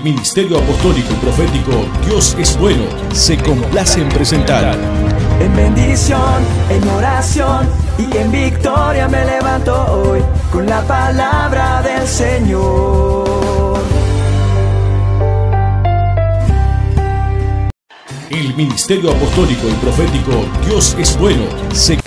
El Ministerio Apostólico y Profético Dios es Bueno se complace en presentar. En bendición, en oración y en victoria me levanto hoy con la palabra del Señor. El Ministerio Apostólico y Profético Dios es Bueno se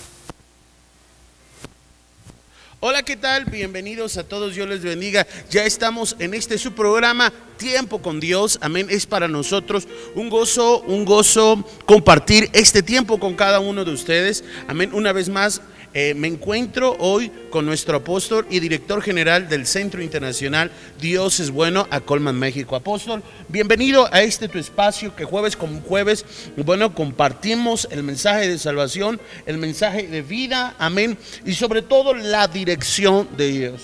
Hola, ¿qué tal? Bienvenidos a todos, Dios les bendiga. Ya estamos en este su programa Tiempo con Dios. Amén. Es para nosotros un gozo, un gozo compartir este tiempo con cada uno de ustedes. Amén. Una vez más, eh, me encuentro hoy con nuestro apóstol y director general del Centro Internacional Dios es Bueno a Colman, México. Apóstol, bienvenido a este tu espacio que jueves con jueves, bueno, compartimos el mensaje de salvación, el mensaje de vida, amén, y sobre todo la dirección de Dios.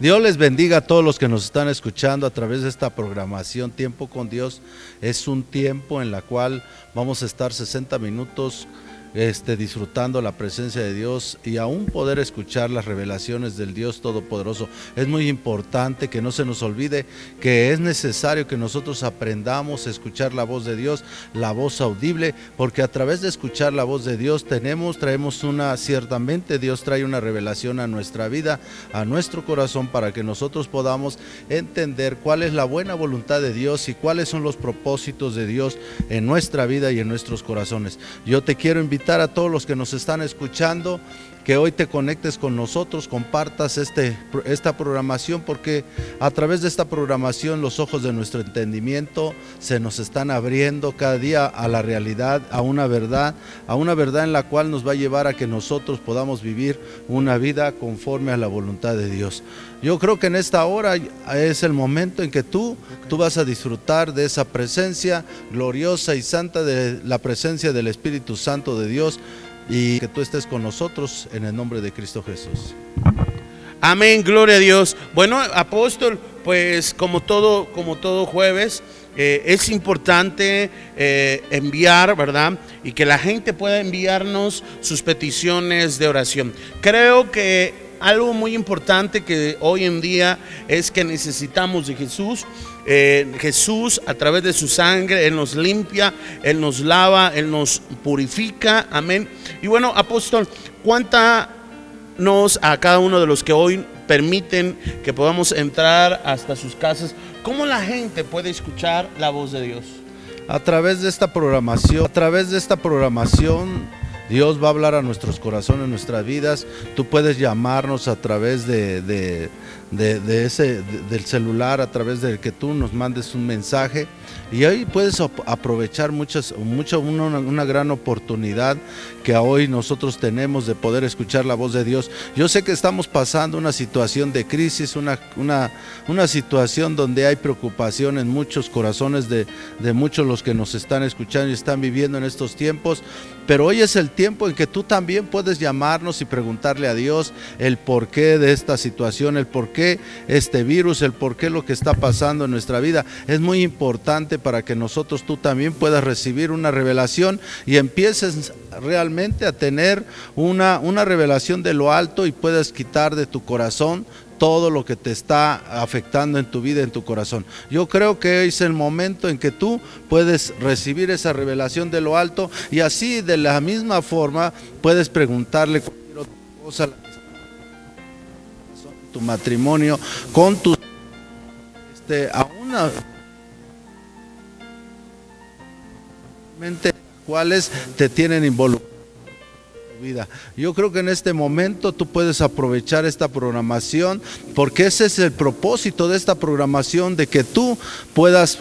Dios les bendiga a todos los que nos están escuchando a través de esta programación Tiempo con Dios. Es un tiempo en la cual vamos a estar 60 minutos este, disfrutando la presencia de Dios y aún poder escuchar las revelaciones del Dios Todopoderoso. Es muy importante que no se nos olvide que es necesario que nosotros aprendamos a escuchar la voz de Dios, la voz audible, porque a través de escuchar la voz de Dios tenemos, traemos una, ciertamente Dios trae una revelación a nuestra vida, a nuestro corazón, para que nosotros podamos entender cuál es la buena voluntad de Dios y cuáles son los propósitos de Dios en nuestra vida y en nuestros corazones. Yo te quiero invitar a todos los que nos están escuchando que hoy te conectes con nosotros, compartas este, esta programación, porque a través de esta programación los ojos de nuestro entendimiento se nos están abriendo cada día a la realidad, a una verdad, a una verdad en la cual nos va a llevar a que nosotros podamos vivir una vida conforme a la voluntad de Dios. Yo creo que en esta hora es el momento en que tú, tú vas a disfrutar de esa presencia gloriosa y santa, de la presencia del Espíritu Santo de Dios y que tú estés con nosotros en el nombre de Cristo Jesús. Amén, gloria a Dios. Bueno, apóstol, pues como todo, como todo jueves, eh, es importante eh, enviar, ¿verdad? Y que la gente pueda enviarnos sus peticiones de oración. Creo que algo muy importante que hoy en día es que necesitamos de Jesús. Eh, Jesús a través de su sangre, Él nos limpia, Él nos lava, Él nos purifica. Amén. Y bueno, apóstol, ¿cuánta nos a cada uno de los que hoy permiten que podamos entrar hasta sus casas? ¿Cómo la gente puede escuchar la voz de Dios? A través de esta programación, a través de esta programación Dios va a hablar a nuestros corazones, nuestras vidas. Tú puedes llamarnos a través de, ese, del celular, a través de que tú nos mandes un mensaje. Y ahí puedes aprovechar muchas, una, una, gran oportunidad que hoy nosotros tenemos de poder escuchar la voz de Dios. Yo sé que estamos pasando una situación de crisis, una, una, una situación donde hay preocupación en muchos corazones de, de muchos los que nos están escuchando y están viviendo en estos tiempos. Pero hoy es el tiempo en que tú también puedes llamarnos y preguntarle a Dios el porqué de esta situación, el porqué este virus, el porqué lo que está pasando en nuestra vida. Es muy importante para que nosotros tú también puedas recibir una revelación y empieces realmente a tener una, una revelación de lo alto y puedas quitar de tu corazón todo lo que te está afectando en tu vida, en tu corazón. Yo creo que es el momento en que tú puedes recibir esa revelación de lo alto y así de la misma forma puedes preguntarle cualquier otra cosa, tu matrimonio, con tu este, a una cuáles te tienen involucrado Yo creo que en este momento tú puedes aprovechar esta programación porque ese es el propósito de esta programación, de que tú puedas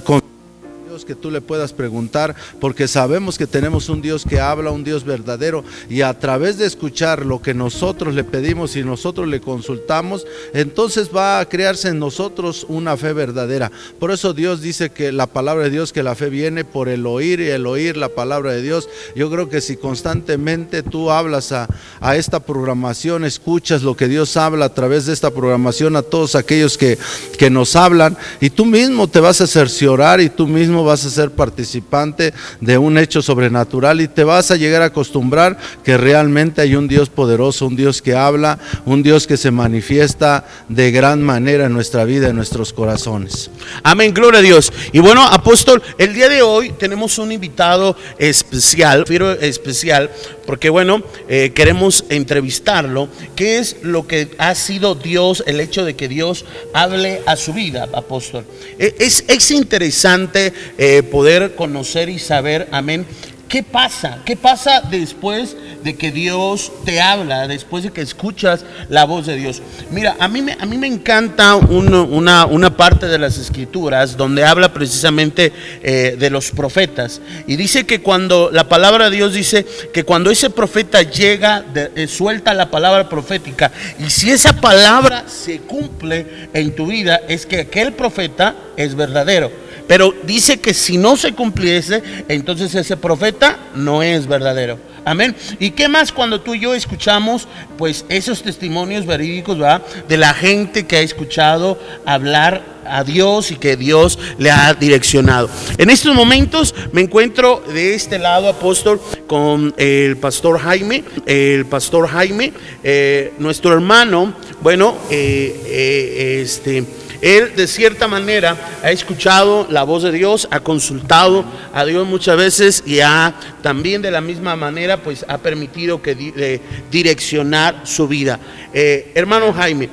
que tú le puedas preguntar, porque sabemos que tenemos un Dios que habla, un Dios verdadero, y a través de escuchar lo que nosotros le pedimos y nosotros le consultamos, entonces va a crearse en nosotros una fe verdadera. Por eso Dios dice que la palabra de Dios, que la fe viene por el oír y el oír la palabra de Dios. Yo creo que si constantemente tú hablas a, a esta programación, escuchas lo que Dios habla a través de esta programación a todos aquellos que, que nos hablan, y tú mismo te vas a cerciorar y tú mismo vas a ser participante de un hecho sobrenatural y te vas a llegar a acostumbrar que realmente hay un Dios poderoso, un Dios que habla, un Dios que se manifiesta de gran manera en nuestra vida, en nuestros corazones. Amén, gloria a Dios. Y bueno, apóstol, el día de hoy tenemos un invitado especial, especial, porque bueno, eh, queremos entrevistarlo. ¿Qué es lo que ha sido Dios, el hecho de que Dios hable a su vida, apóstol? Eh, Es, es interesante eh, poder conocer y saber, amén, ¿Qué pasa? ¿Qué pasa después de que Dios te habla, después de que escuchas la voz de Dios? Mira, a mí me, a mí me encanta un- una, una parte de las escrituras donde habla precisamente eh, de los profetas. Y dice que cuando la palabra de Dios dice que cuando ese profeta llega, eh, suelta la palabra profética, y si esa palabra se cumple en tu vida, es que aquel profeta es verdadero. Pero dice que si no se cumpliese, entonces ese profeta no es verdadero. Amén. ¿Y qué más cuando tú y yo escuchamos, pues, esos testimonios verídicos, ¿verdad? De la gente que ha escuchado hablar a Dios y que Dios le ha direccionado. En estos momentos me encuentro de este lado, apóstol, con el pastor Jaime. El pastor Jaime, eh, nuestro hermano, bueno, eh, eh, este. Él de cierta manera ha escuchado la voz de Dios, ha consultado a Dios muchas veces y ha también de la misma manera pues ha permitido que eh, direccionar su vida. Eh, hermano Jaime,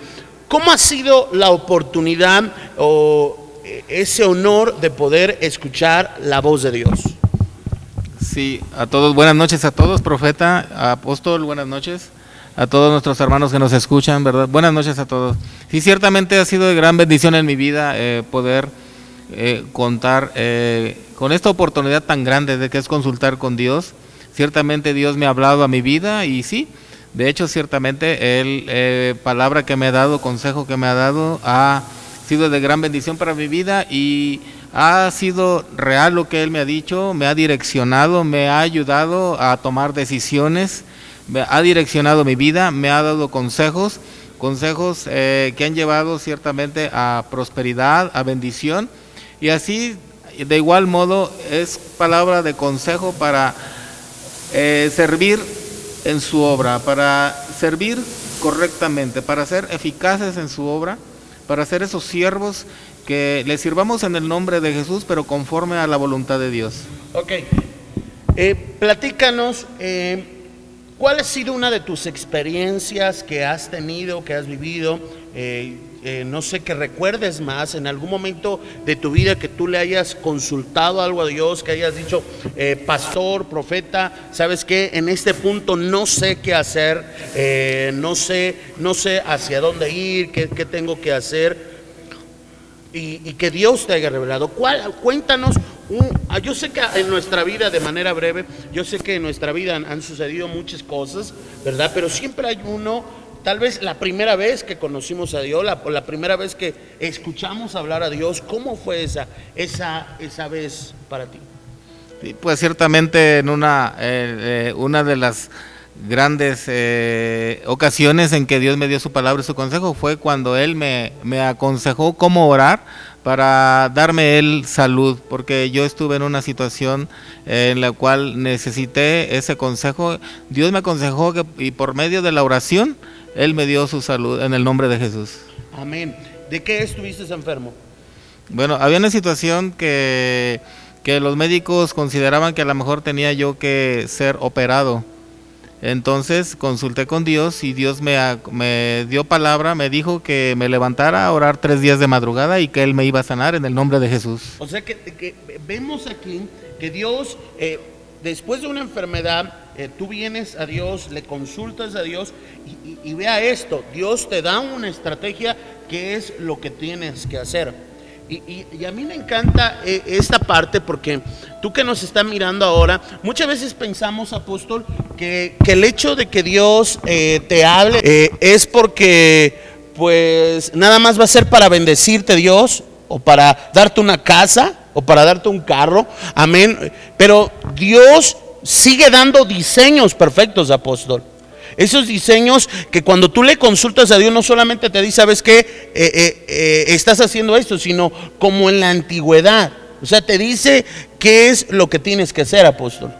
¿cómo ha sido la oportunidad o eh, ese honor de poder escuchar la voz de Dios? Sí, a todos, buenas noches a todos, profeta, apóstol, buenas noches. A todos nuestros hermanos que nos escuchan, ¿verdad? Buenas noches a todos. Sí, ciertamente ha sido de gran bendición en mi vida eh, poder eh, contar eh, con esta oportunidad tan grande de que es consultar con Dios. Ciertamente Dios me ha hablado a mi vida y sí, de hecho ciertamente eh, palabra que me ha dado, consejo que me ha dado, ha sido de gran bendición para mi vida y ha sido real lo que Él me ha dicho, me ha direccionado, me ha ayudado a tomar decisiones, ha direccionado mi vida, me ha dado consejos, consejos eh, que han llevado ciertamente a prosperidad, a bendición y así de igual modo es palabra de consejo para eh, servir en su obra, para servir correctamente, para ser eficaces en su obra, para ser esos siervos que le sirvamos en el nombre de Jesús, pero conforme a la voluntad de Dios. Ok. Eh, platícanos, ¿cuál ha sido una de tus experiencias que has tenido, que has vivido? Eh, eh, no sé, que recuerdes más en algún momento de tu vida que tú le hayas consultado algo a Dios, que hayas dicho, eh, pastor, profeta, ¿sabes qué? En este punto no sé qué hacer, no, sé, no sé hacia dónde ir, qué, qué tengo que hacer y, que Dios te haya revelado. ¿Cuál, cuéntanos, yo sé que en nuestra vida, de manera breve, yo sé que en nuestra vida han, sucedido muchas cosas, ¿verdad? Pero siempre hay uno, tal vez la primera vez que conocimos a Dios, la, primera vez que escuchamos hablar a Dios, ¿cómo fue esa, esa, esa vez para ti? Pues ciertamente en una, eh, eh, una de las grandes eh, ocasiones en que Dios me dio su palabra y su consejo fue cuando Él me, me aconsejó cómo orar para darme Él salud, porque yo estuve en una situación eh, en la cual necesité ese consejo. Dios me aconsejó que, y por medio de la oración, Él me dio su salud en el nombre de Jesús. Amén. ¿De qué estuviste enfermo? Bueno, había una situación que, que los médicos consideraban que a lo mejor tenía yo que ser operado. Entonces consulté con Dios y Dios me, me dio palabra, me dijo que me levantara a orar tres días de madrugada y que Él me iba a sanar en el nombre de Jesús. O sea que, vemos aquí que Dios, eh, después de una enfermedad, eh, tú vienes a Dios, le consultas a Dios y, y- y vea esto, Dios te da una estrategia que es lo que tienes que hacer. Y, a mí me encanta eh, esta parte porque tú que nos estás mirando ahora, muchas veces pensamos, apóstol, que, que el hecho de que Dios eh, te hable eh, es porque pues nada más va a ser para bendecirte Dios o para darte una casa o para darte un carro. Amén. Pero Dios sigue dando diseños perfectos, apóstol. Esos diseños que cuando tú le consultas a Dios no solamente te dice, ¿sabes qué? Eh, eh, eh, estás haciendo esto, sino como en la antigüedad. O sea, te dice qué es lo que tienes que hacer, apóstol.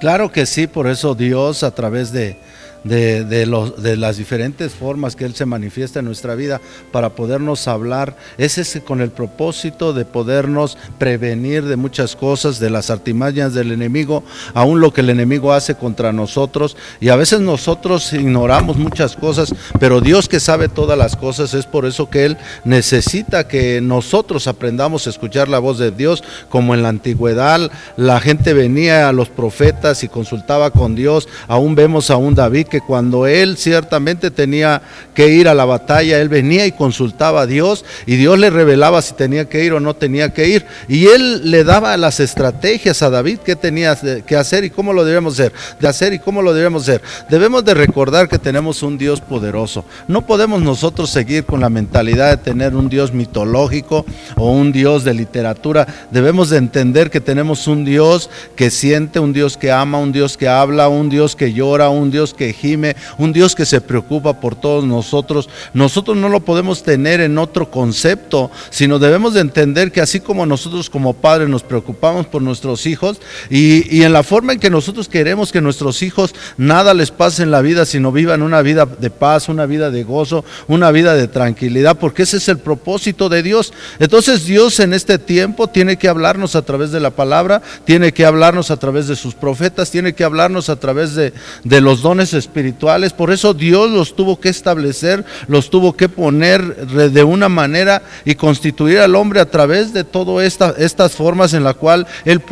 Claro que sí, por eso Dios a través de, de, de, los, de las diferentes formas que Él se manifiesta en nuestra vida para podernos hablar, es ese con el propósito de podernos prevenir de muchas cosas, de las artimañas del enemigo, aún lo que el enemigo hace contra nosotros. Y a veces nosotros ignoramos muchas cosas, pero Dios que sabe todas las cosas, es por eso que Él necesita que nosotros aprendamos a escuchar la voz de Dios, como en la antigüedad la gente venía a los profetas y consultaba con Dios, aún vemos a un David que cuando él ciertamente tenía que ir a la batalla, él venía y consultaba a Dios y Dios le revelaba si tenía que ir o no tenía que ir. Y él le daba las estrategias a David que tenía que hacer y cómo lo debemos hacer, de hacer y cómo lo debemos hacer. Debemos de recordar que tenemos un Dios poderoso. No podemos nosotros seguir con la mentalidad de tener un Dios mitológico o un Dios de literatura. Debemos de entender que tenemos un Dios que siente, un Dios que ama, un Dios que habla, un Dios que llora, un Dios que un Dios que se preocupa por todos nosotros. Nosotros no lo podemos tener en otro concepto, sino debemos de entender que así como nosotros como padres nos preocupamos por nuestros hijos y, y en la forma en que nosotros queremos que nuestros hijos nada les pase en la vida, sino vivan una vida de paz, una vida de gozo, una vida de tranquilidad, porque ese es el propósito de Dios. Entonces Dios en este tiempo tiene que hablarnos a través de la palabra, tiene que hablarnos a través de sus profetas, tiene que hablarnos a través de, de los dones espirituales espirituales, por eso Dios los tuvo que establecer, los tuvo que poner de una manera y constituir al hombre a través de todas esta, estas formas en la cual él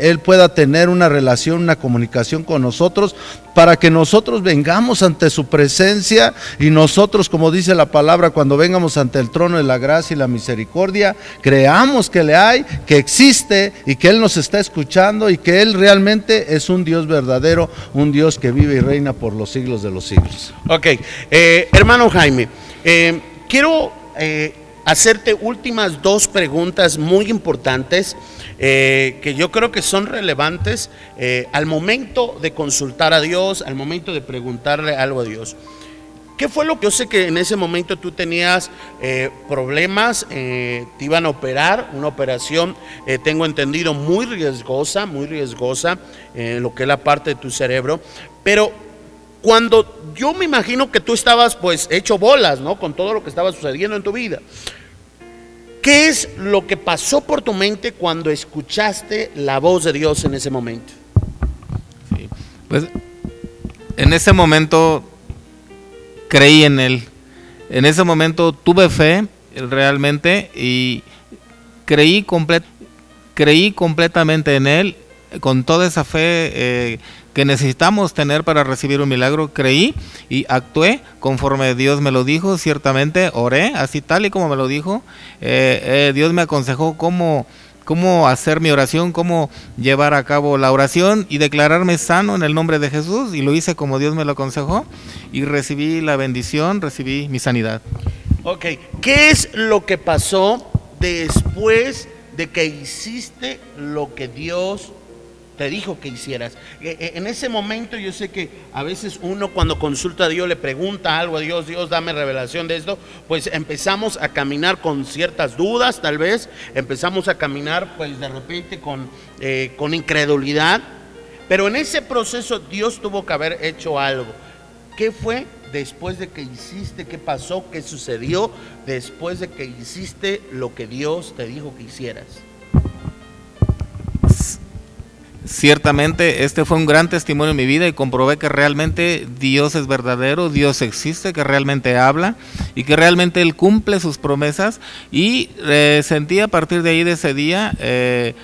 él pueda tener una relación, una comunicación con nosotros, para que nosotros vengamos ante su presencia y nosotros, como dice la palabra, cuando vengamos ante el trono de la gracia y la misericordia, creamos que le hay, que existe y que Él nos está escuchando y que Él realmente es un Dios verdadero, un Dios que vive y reina por los siglos de los siglos. Ok, eh, hermano Jaime, eh, quiero eh, hacerte últimas dos preguntas muy importantes. Eh, que yo creo que son relevantes eh, al momento de consultar a Dios, al momento de preguntarle algo a Dios. ¿Qué fue lo que yo sé que en ese momento tú tenías eh, problemas, te iban a operar, una operación, tengo entendido, muy riesgosa, muy riesgosa, lo que es la parte de tu cerebro, pero cuando yo me imagino que tú estabas pues hecho bolas, ¿no? Con todo lo que estaba sucediendo en tu vida. ¿Qué es lo que pasó por tu mente cuando escuchaste la voz de Dios en ese momento? pues en ese momento creí en Él. En ese momento tuve fe realmente y creí, creí completamente en Él, con toda esa fe eh, que necesitamos tener para recibir un milagro, creí y actué conforme Dios me lo dijo, ciertamente oré, así tal y como me lo dijo. Eh, eh, Dios me aconsejó cómo, cómo hacer mi oración, cómo llevar a cabo la oración y declararme sano en el nombre de Jesús y lo hice como Dios me lo aconsejó y recibí la bendición, recibí mi sanidad. Ok, ¿qué es lo que pasó después de que hiciste lo que Dios te dijo que hicieras. E, e, en ese momento yo sé que a veces uno cuando consulta a Dios le pregunta algo a Dios, Dios dame revelación de esto, pues empezamos a caminar con ciertas dudas tal vez, empezamos a caminar pues de repente con, eh, con incredulidad, pero en ese proceso Dios tuvo que haber hecho algo. ¿Qué fue después de que hiciste? ¿Qué pasó? ¿Qué sucedió después de que hiciste lo que Dios te dijo que hicieras? Ciertamente este fue un gran testimonio en mi vida y comprobé que realmente Dios es verdadero, Dios existe, que realmente habla y que realmente Él cumple sus promesas y eh, sentí a partir de ahí de ese día, eh,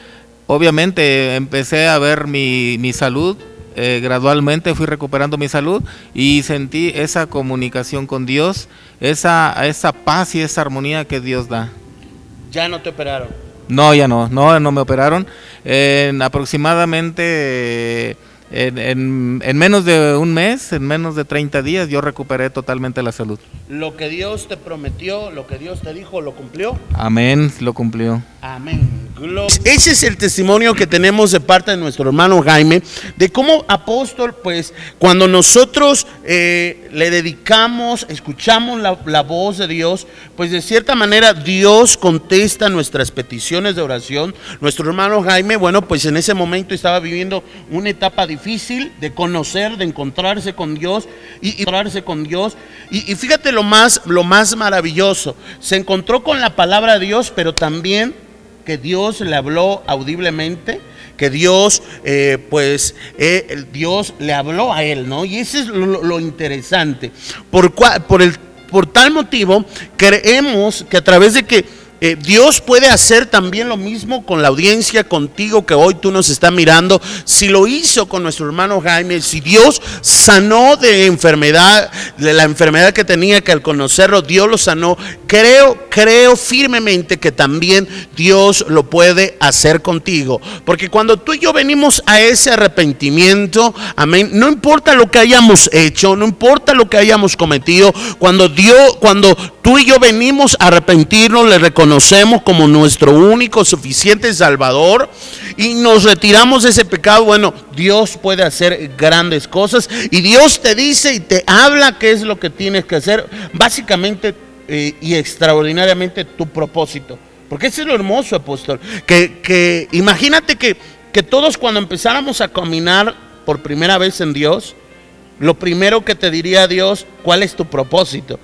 obviamente empecé a ver mi, mi salud, eh, gradualmente fui recuperando mi salud y sentí esa comunicación con Dios, esa, esa paz y esa armonía que Dios da. ¿Ya no te operaron? No, ya no, no, no me operaron. En aproximadamente en, menos de un mes, en menos de 30 días, yo recuperé totalmente la salud. Lo que Dios te prometió, lo que Dios te dijo, ¿lo cumplió? Amén, lo cumplió. Amén. Ese es el testimonio que tenemos de parte de nuestro hermano Jaime, de cómo apóstol, pues cuando nosotros eh, le dedicamos, escuchamos la, la, voz de Dios, pues de cierta manera Dios contesta nuestras peticiones de oración. Nuestro hermano Jaime, bueno, pues en ese momento estaba viviendo una etapa difícil de conocer, de encontrarse con Dios y, encontrarse con Dios. Y, fíjate lo más, lo más maravilloso, se encontró con la palabra de Dios, pero también que Dios le habló audiblemente, que Dios, eh, pues, eh, Dios le habló a él, ¿no? Y eso es lo, interesante. Por, por, el, por tal motivo, creemos que a través de que eh, Dios puede hacer también lo mismo con la audiencia, contigo que hoy tú nos estás mirando. Si lo hizo con nuestro hermano Jaime, si Dios sanó de enfermedad, de la enfermedad que tenía, que al conocerlo Dios lo sanó, creo, creo firmemente que también Dios lo puede hacer contigo. Porque cuando tú y yo venimos a ese arrepentimiento, amén, no importa lo que hayamos hecho, no importa lo que hayamos cometido, cuando Dios, cuando tú y yo venimos a arrepentirnos, le reconocemos conocemos como nuestro único suficiente Salvador y nos retiramos de ese pecado, bueno, Dios puede hacer grandes cosas y Dios te dice y te habla qué es lo que tienes que hacer, básicamente eh, y extraordinariamente tu propósito. Porque ese es lo hermoso, apóstol. Que, que imagínate que, que todos cuando empezáramos a caminar por primera vez en Dios, lo primero que te diría Dios, ¿cuál es tu propósito?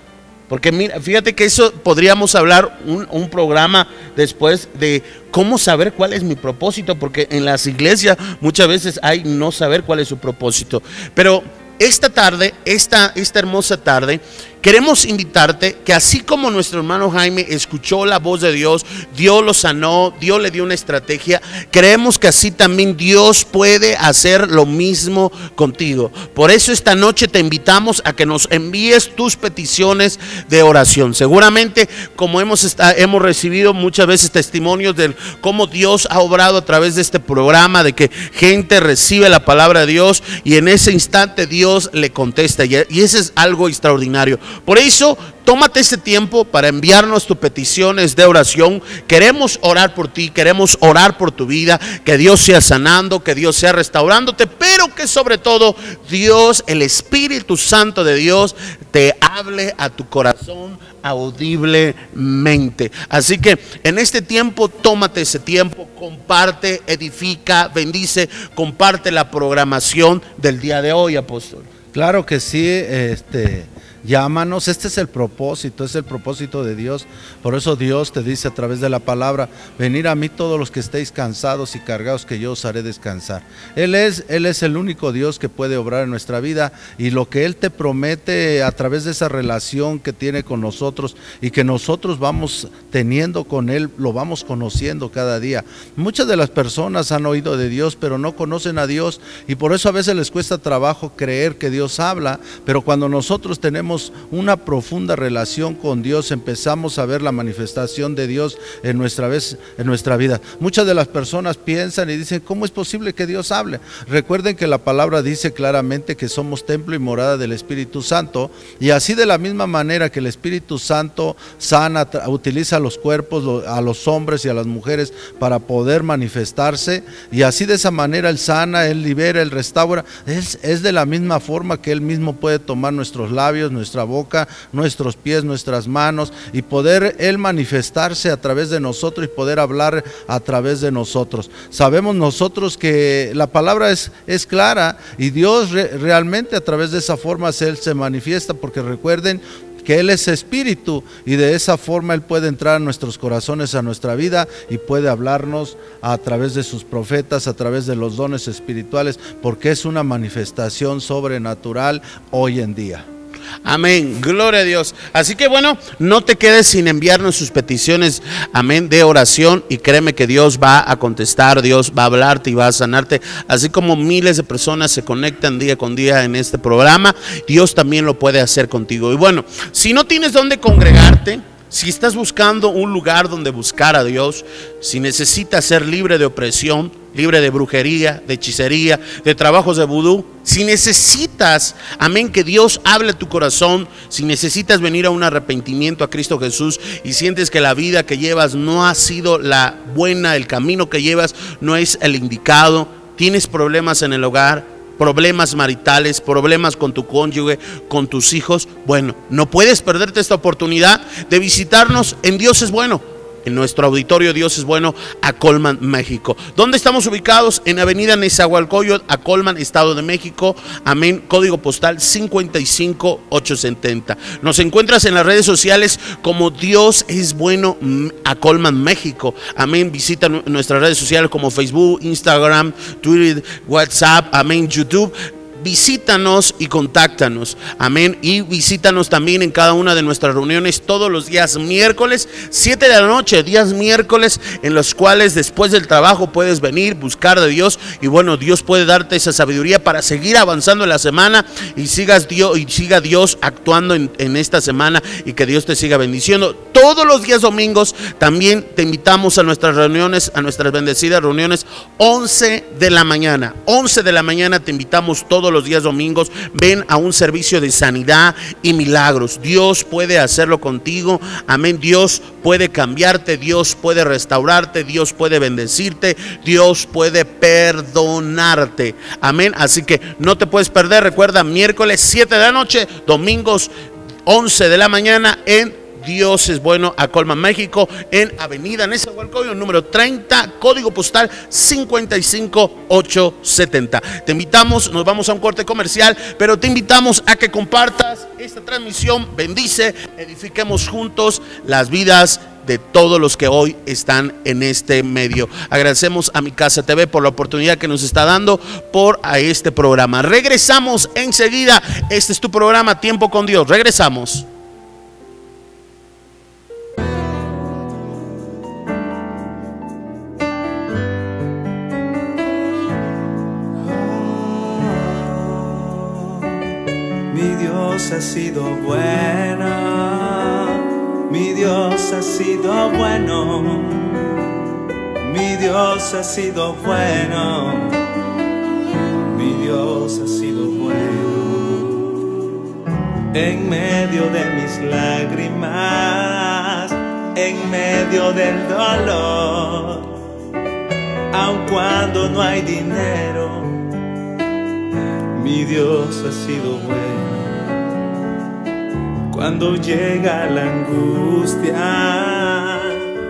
Porque mira, fíjate que eso podríamos hablar un, programa después de cómo saber cuál es mi propósito, porque en las iglesias muchas veces hay no saber cuál es su propósito. Pero esta tarde, esta, esta hermosa tarde, queremos invitarte que así como nuestro hermano Jaime escuchó la voz de Dios, Dios lo sanó, Dios le dio una estrategia, creemos que así también Dios puede hacer lo mismo contigo. Por eso esta noche te invitamos a que nos envíes tus peticiones de oración. Seguramente como hemos, hemos recibido muchas veces testimonios de cómo Dios ha obrado a través de este programa, de que gente recibe la palabra de Dios y en ese instante Dios le contesta. Y ese es algo extraordinario. Por eso, tómate este tiempo para enviarnos tus peticiones de oración. Queremos orar por ti, queremos orar por tu vida, que Dios sea sanando, que Dios sea restaurándote, pero que sobre todo Dios, el Espíritu Santo de Dios, te hable a tu corazón audiblemente. Así que en este tiempo, tómate ese tiempo, comparte, edifica, bendice, comparte la programación del día de hoy, apóstol. Claro que sí, este Llámanos, este es el propósito, es el propósito de Dios. Por eso Dios te dice a través de la palabra, venir a mí todos los que estéis cansados y cargados, que yo os haré descansar. Él es, Él es el único Dios que puede obrar en nuestra vida y lo que Él te promete a través de esa relación que tiene con nosotros y que nosotros vamos teniendo con Él, lo vamos conociendo cada día. Muchas de las personas han oído de Dios, pero no conocen a Dios y por eso a veces les cuesta trabajo creer que Dios habla, pero cuando nosotros tenemos una profunda relación con Dios, empezamos a ver la manifestación de Dios en nuestra, vez, en nuestra vida. Muchas de las personas piensan y dicen, ¿cómo es posible que Dios hable? Recuerden que la palabra dice claramente que somos templo y morada del Espíritu Santo y así de la misma manera que el Espíritu Santo sana, utiliza los cuerpos, a los hombres y a las mujeres para poder manifestarse y así de esa manera Él sana, Él libera, Él restaura. Es, es de la misma forma que Él mismo puede tomar nuestros labios, nuestra boca, nuestros pies, nuestras manos y poder Él manifestarse a través de nosotros y poder hablar a través de nosotros. Sabemos nosotros que la palabra es, es clara y Dios re, realmente a través de esa forma Él se manifiesta porque recuerden que Él es espíritu y de esa forma Él puede entrar a nuestros corazones, a nuestra vida y puede hablarnos a través de sus profetas, a través de los dones espirituales, porque es una manifestación sobrenatural hoy en día. Amén, gloria a Dios. Así que bueno, no te quedes sin enviarnos sus peticiones, amén, de oración y créeme que Dios va a contestar, Dios va a hablarte y va a sanarte. Así como miles de personas se conectan día con día en este programa, Dios también lo puede hacer contigo. Y bueno, si no tienes dónde congregarte, Si estás buscando un lugar donde buscar a Dios, si necesitas ser libre de opresión, libre de brujería, de hechicería, de trabajos de vudú, si necesitas, amén, que Dios hable tu corazón, si necesitas venir a un arrepentimiento a Cristo Jesús y sientes que la vida que llevas no ha sido la buena, el camino que llevas no es el indicado, tienes problemas en el hogar, problemas maritales, problemas con tu cónyuge, con tus hijos, bueno, no puedes perderte esta oportunidad de visitarnos en Dios es bueno en nuestro auditorio Dios es bueno a Colman, México. ¿Dónde estamos ubicados? En Avenida Nezahualcóyotl, a Colman, Estado de México. Amén. Código postal 55870. Nos encuentras en las redes sociales como Dios es bueno mm, a Colman, México. Amén. Visita nuestras redes sociales como Facebook, Instagram, Twitter, WhatsApp, amén, YouTube visítanos y contáctanos. Amén. Y visítanos también en cada una de nuestras reuniones todos los días miércoles, 7 de la noche, días miércoles en los cuales después del trabajo puedes venir, buscar de Dios y bueno, Dios puede darte esa sabiduría para seguir avanzando en la semana y sigas Dios y siga Dios actuando en, en esta semana y que Dios te siga bendiciendo. Todos los días domingos también te invitamos a nuestras reuniones, a nuestras bendecidas reuniones 11 de la mañana. 11 de la mañana te invitamos todos los los días domingos, ven a un servicio de sanidad y milagros. Dios puede hacerlo contigo. Amén. Dios puede cambiarte, Dios puede restaurarte, Dios puede bendecirte, Dios puede perdonarte. Amén. Así que no te puedes perder. Recuerda, miércoles 7 de la noche, domingos 11 de la mañana en Dios es bueno a Colman, México, en Avenida Nezahualcóyotl, número 30, código postal 55870. Te invitamos, nos vamos a un corte comercial, pero te invitamos a que compartas esta transmisión, bendice, edifiquemos juntos las vidas de todos los que hoy están en este medio. Agradecemos a mi casa TV por la oportunidad que nos está dando por a este programa. Regresamos enseguida. Este es tu programa Tiempo con Dios. Regresamos. Ha sido bueno, mi Dios ha sido bueno, mi Dios ha sido bueno, mi Dios ha sido bueno. En medio de mis lágrimas, en medio del dolor, aun cuando no hay dinero, mi Dios ha sido bueno cuando llega la angustia,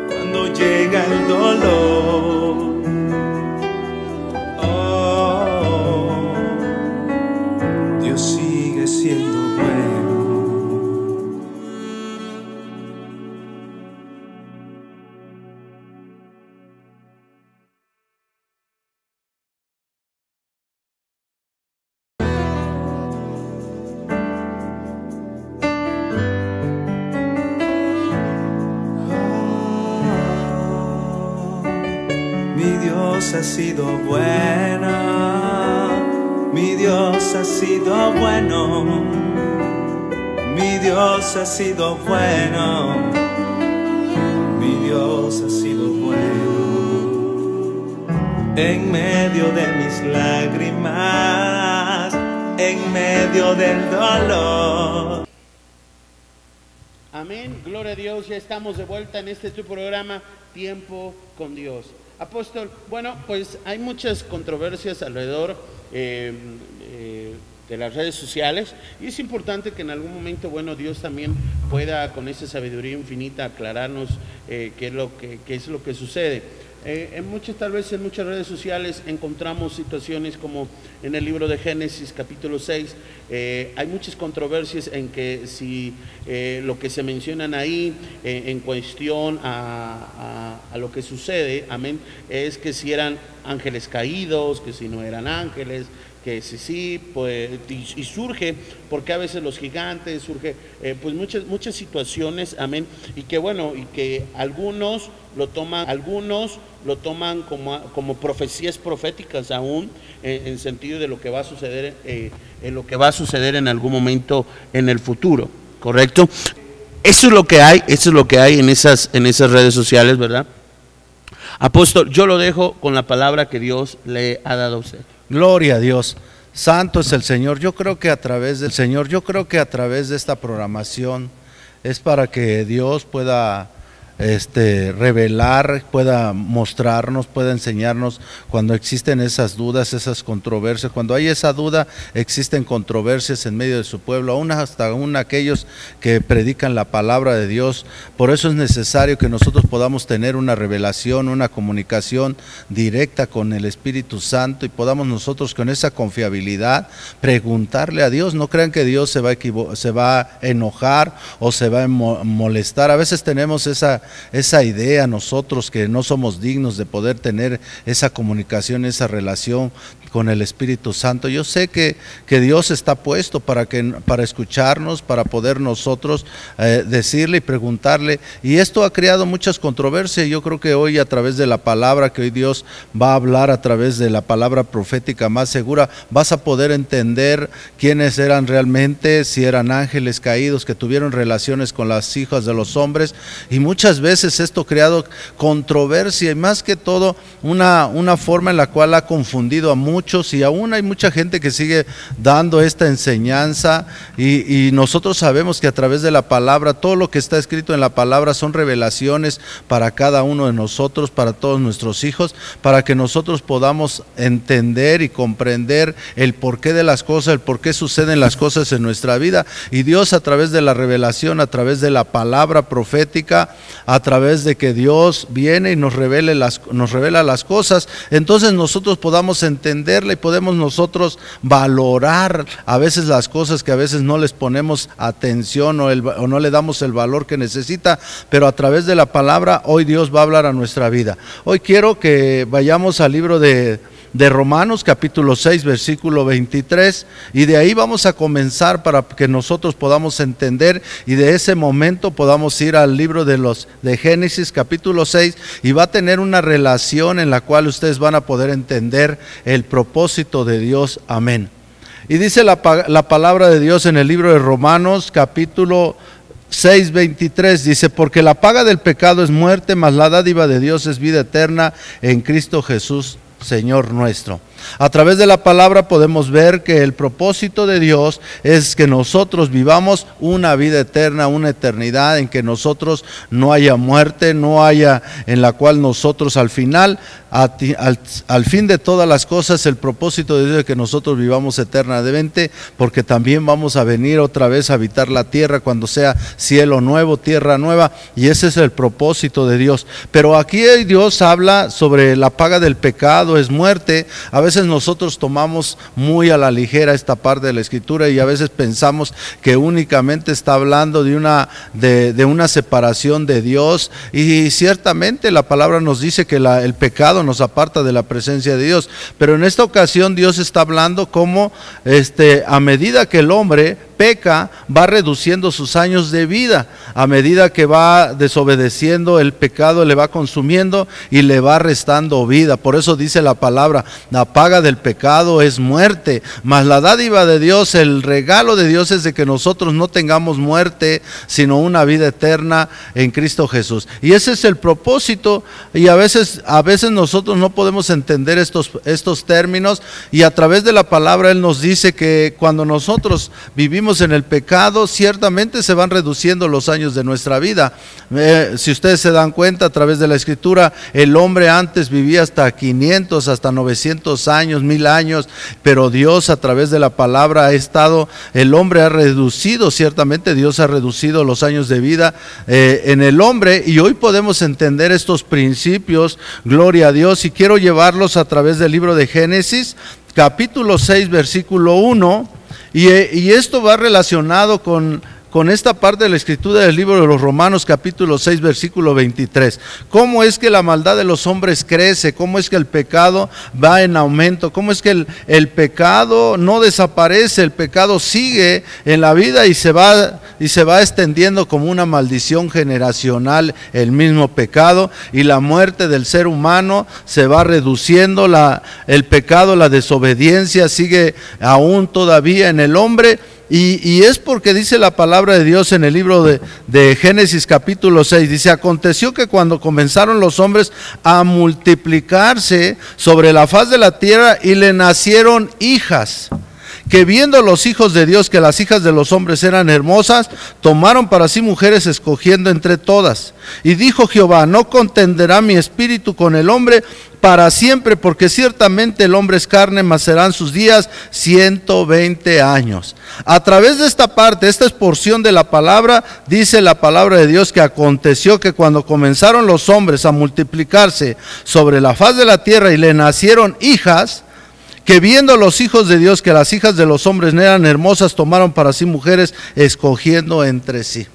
cuando llega el dolor. Ya estamos de vuelta en este tu programa, Tiempo con Dios. Apóstol, bueno, pues hay muchas controversias alrededor eh, eh, de las redes sociales y es importante que en algún momento, bueno, Dios también pueda con esa sabiduría infinita aclararnos eh, qué, es lo que, qué es lo que sucede. Eh, en muchas, tal vez en muchas redes sociales encontramos situaciones como en el libro de Génesis capítulo 6, eh, hay muchas controversias en que si eh, lo que se mencionan ahí en cuestión a, a, lo que sucede, amén, es que si eran ángeles caídos, que si no eran ángeles, que sí, sí, pues, y, surge, porque a veces los gigantes, surge, eh, pues muchas, muchas situaciones, amén, y que bueno, y que algunos lo toman, algunos lo toman como, como profecías proféticas aún, en sentido de lo que va a suceder, eh, en lo que va a suceder en algún momento en el futuro, ¿correcto? Eso es lo que hay, eso es lo que hay en esas, en esas redes sociales, ¿verdad? Apóstol, yo lo dejo con la palabra que Dios le ha dado a usted. Gloria a Dios. Santo es el Señor. Yo creo que a través del Señor, yo creo que a través de esta programación es para que Dios pueda este, revelar, pueda mostrarnos, pueda enseñarnos cuando existen esas dudas, esas controversias. Cuando hay esa duda, existen controversias en medio de su pueblo, aún hasta aún aquellos que predican la palabra de Dios. Por eso es necesario que nosotros podamos tener una revelación, una comunicación directa con el Espíritu Santo y podamos nosotros con esa confiabilidad preguntarle a Dios. No crean que Dios se va a, se va a enojar o se va a molestar. A veces tenemos esa esa idea nosotros que no somos dignos de poder tener esa comunicación, esa relación con el Espíritu Santo. Yo sé que, que Dios está puesto para, que, para escucharnos, para poder nosotros eh, decirle y preguntarle. Y esto ha creado muchas controversias. Yo creo que hoy a través de la palabra que hoy Dios va a hablar, a través de la palabra profética más segura, vas a poder entender quiénes eran realmente, si eran ángeles caídos que tuvieron relaciones con las hijas de los hombres. Y muchas veces esto ha creado controversia y más que todo una, una forma en la cual ha confundido a muchos y aún hay mucha gente que sigue dando esta enseñanza y, nosotros sabemos que a través de la palabra, todo lo que está escrito en la palabra son revelaciones para cada uno de nosotros, para todos nuestros hijos, para que nosotros podamos entender y comprender el porqué de las cosas, el por qué suceden las cosas en nuestra vida. Y Dios a través de la revelación, a través de la palabra profética, a través de que Dios viene y nos, revele las, nos revela las cosas, entonces nosotros podamos entender y podemos nosotros valorar a veces las cosas que a veces no les ponemos atención o, o no le damos el valor que necesita, pero a través de la palabra hoy Dios va a hablar a nuestra vida. Hoy quiero que vayamos al libro de de Romanos capítulo 6 versículo 23 y de ahí vamos a comenzar para que nosotros podamos entender y de ese momento podamos ir al libro de los de Génesis capítulo 6 y va a tener una relación en la cual ustedes van a poder entender el propósito de Dios. Amén. Y dice la, la palabra de Dios en el libro de Romanos capítulo 6:23 dice, porque la paga del pecado es muerte, mas la dádiva de Dios es vida eterna en Cristo Jesús Señor nuestro. A través de la palabra podemos ver que el propósito de Dios es que nosotros vivamos una vida eterna, una eternidad en que nosotros no haya muerte, no haya en la cual nosotros al final, al, fin de todas las cosas, el propósito de Dios es que nosotros vivamos eternamente, porque también vamos a venir otra vez a habitar la tierra cuando sea cielo nuevo, tierra nueva, y ese es el propósito de Dios. Pero aquí Dios habla sobre la paga del pecado, es muerte. A veces nosotros tomamos muy a la ligera esta parte de la escritura y a veces pensamos que únicamente está hablando de una, de, una separación de Dios. Y ciertamente la palabra nos dice que el pecado nos aparta de la presencia de Dios, pero en esta ocasión Dios está hablando como este, a medida que el hombre peca, va reduciendo sus años de vida. A medida que va desobedeciendo, el pecado le va consumiendo y le va restando vida. Por eso dice la palabra, la paga del pecado es muerte, mas la dádiva de Dios, el regalo de Dios es de que nosotros no tengamos muerte, sino una vida eterna en Cristo Jesús. Y ese es el propósito y a veces a veces nosotros no podemos entender estos estos términos y a través de la palabra él nos dice que cuando nosotros vivimos en el pecado, ciertamente se van reduciendo los años de nuestra vida. Eh, si ustedes se dan cuenta a través de la escritura, el hombre antes vivía hasta 500, hasta 900 años, mil años, pero Dios a través de la palabra ha estado, el hombre ha reducido, ciertamente Dios ha reducido los años de vida eh, en el hombre y hoy podemos entender estos principios, gloria a Dios, y quiero llevarlos a través del libro de Génesis, capítulo 6, versículo 1 y, esto va relacionado con, con esta parte de la escritura del libro de los Romanos capítulo 6 versículo 23. ¿Cómo es que la maldad de los hombres crece? ¿Cómo es que el pecado va en aumento? ¿Cómo es que el, el pecado no desaparece? El pecado sigue en la vida y se, va, y se va extendiendo como una maldición generacional el mismo pecado y la muerte del ser humano se va reduciendo, la, el pecado, la desobediencia sigue aún todavía en el hombre Y, es porque dice la palabra de Dios en el libro de, de Génesis capítulo 6, dice, aconteció que cuando comenzaron los hombres a multiplicarse sobre la faz de la tierra y le nacieron hijas, que viendo los hijos de Dios que las hijas de los hombres eran hermosas, tomaron para sí mujeres escogiendo entre todas. Y dijo Jehová, no contenderá mi espíritu con el hombre para siempre, porque ciertamente el hombre es carne, mas serán sus días 120 años. A través de esta parte, esta es porción de la palabra, dice la palabra de Dios que aconteció que cuando comenzaron los hombres a multiplicarse sobre la faz de la tierra y le nacieron hijas, que viendo los hijos de Dios que las hijas de los hombres no eran hermosas, tomaron para sí mujeres, escogiendo entre sí.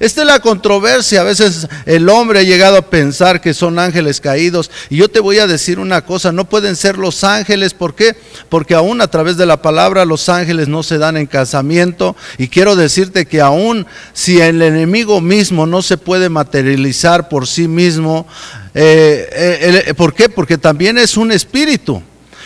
Esta es la controversia. A veces el hombre ha llegado a pensar que son ángeles caídos. Y yo te voy a decir una cosa, no pueden ser los ángeles. ¿Por qué? Porque aún a través de la palabra los ángeles no se dan en casamiento. Y quiero decirte que aún si el enemigo mismo no se puede materializar por sí mismo, eh, eh, ¿por qué? Porque también es un espíritu.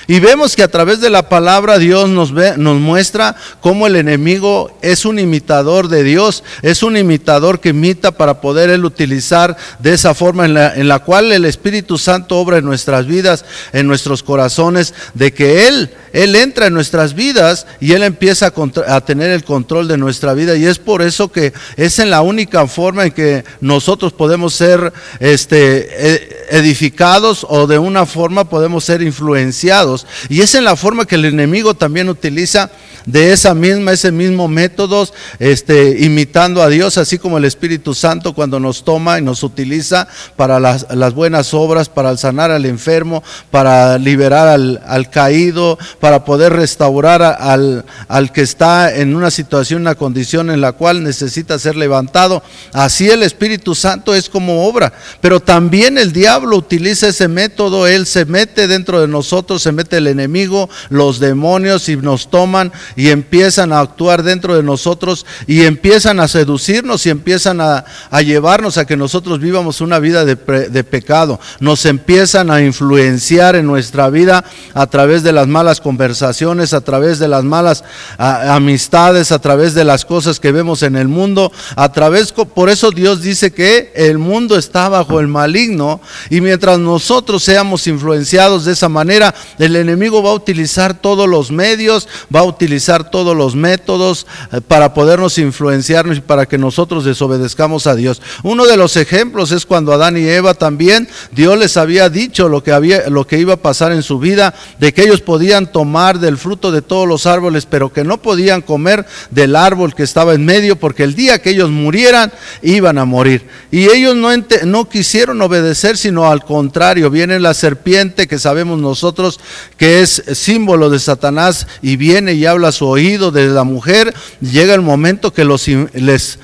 Y vemos que a través de la palabra Dios nos, ve, nos muestra cómo el enemigo es un imitador de Dios, es un imitador que imita para poder él utilizar de esa forma en la, en la cual el Espíritu Santo obra en nuestras vidas, en nuestros corazones, de que Él, Él entra en nuestras vidas y Él empieza a, tener el control de nuestra vida. Y es por eso que es en la única forma en que nosotros podemos ser este, e- edificados o de una forma podemos ser influenciados. Y es en la forma que el enemigo también utiliza de esa misma, ese mismo métodos, este, imitando a Dios, así como el Espíritu Santo cuando nos toma y nos utiliza para las, buenas obras, para sanar al enfermo, para liberar al, caído, para poder restaurar al, al que está en una situación, una condición en la cual necesita ser levantado. Así el Espíritu Santo es como obra, pero también el diablo utiliza ese método, él se mete dentro de nosotros, se mete el enemigo, los demonios y nos toman y empiezan a actuar dentro de nosotros y empiezan a seducirnos y empiezan a, llevarnos a que nosotros vivamos una vida de, pecado. Nos empiezan a influenciar en nuestra vida a través de las malas conversaciones, a través de las malas amistades, a través de las cosas que vemos en el mundo, a través, por eso Dios dice que el mundo está bajo el maligno y mientras nosotros seamos influenciados de esa manera, el enemigo va a utilizar todos los medios, va a utilizar todos los métodos eh, para podernos influenciarnos y para que nosotros desobedezcamos a Dios. Uno de los ejemplos es cuando Adán y Eva también Dios les había dicho lo que había lo que iba a pasar en su vida, de que ellos podían tomar del fruto de todos los árboles, pero que no podían comer del árbol que estaba en medio porque el día que ellos murieran iban a morir. Y ellos no no quisieron obedecer, sino al contrario, viene la serpiente que sabemos nosotros que es símbolo de Satanás y viene y habla a su oído de la mujer, llega el momento que los, les,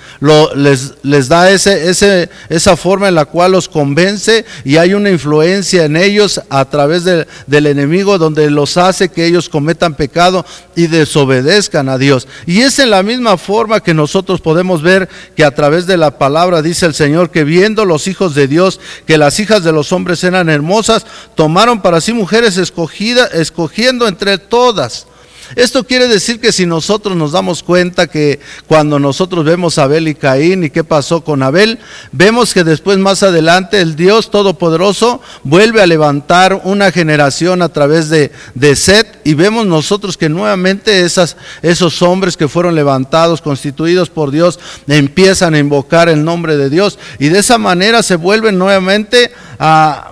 les, les da ese, ese, esa forma en la cual los convence y hay una influencia en ellos a través de- del enemigo donde los hace que ellos cometan pecado y desobedezcan a Dios. Y es en la misma forma que nosotros podemos ver que a través de la palabra dice el Señor que viendo los hijos de Dios que las hijas de los hombres eran hermosas, tomaron para sí mujeres escogidas, escogiendo entre todas. Esto quiere decir que si nosotros nos damos cuenta que cuando nosotros vemos a Abel y Caín y qué pasó con Abel, vemos que después más adelante el Dios Todopoderoso vuelve a levantar una generación a través de, de Set y vemos nosotros que nuevamente esas, esos hombres que fueron levantados, constituidos por Dios, empiezan a invocar el nombre de Dios y de esa manera se vuelven nuevamente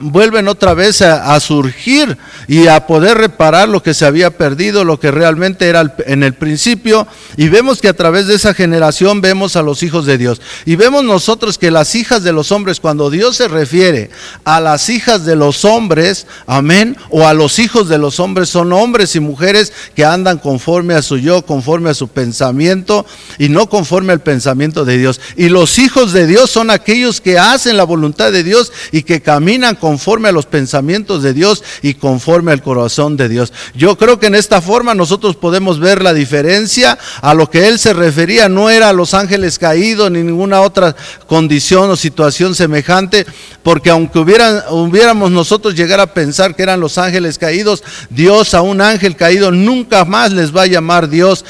vuelven otra vez a, a surgir y a poder reparar lo que se había perdido, lo que realmente era en el principio. Y vemos que a través de esa generación vemos a los hijos de Dios. Y vemos nosotros que las hijas de los hombres, cuando Dios se refiere a las hijas de los hombres, amén, o a los hijos de los hombres, son hombres y mujeres que andan conforme a su yo, conforme a su pensamiento y no conforme al pensamiento de Dios. Y los hijos de Dios son aquellos que hacen la voluntad de Dios y que caminan conforme a los pensamientos de Dios y conforme al corazón de Dios. Yo creo que en esta forma nosotros podemos ver la diferencia a lo que él se refería, no era a los ángeles caídos ni ninguna otra condición o situación semejante, porque aunque hubieran, hubiéramos nosotros llegar a pensar que eran los ángeles caídos, Dios a un ángel caído nunca más les va a llamar Dios,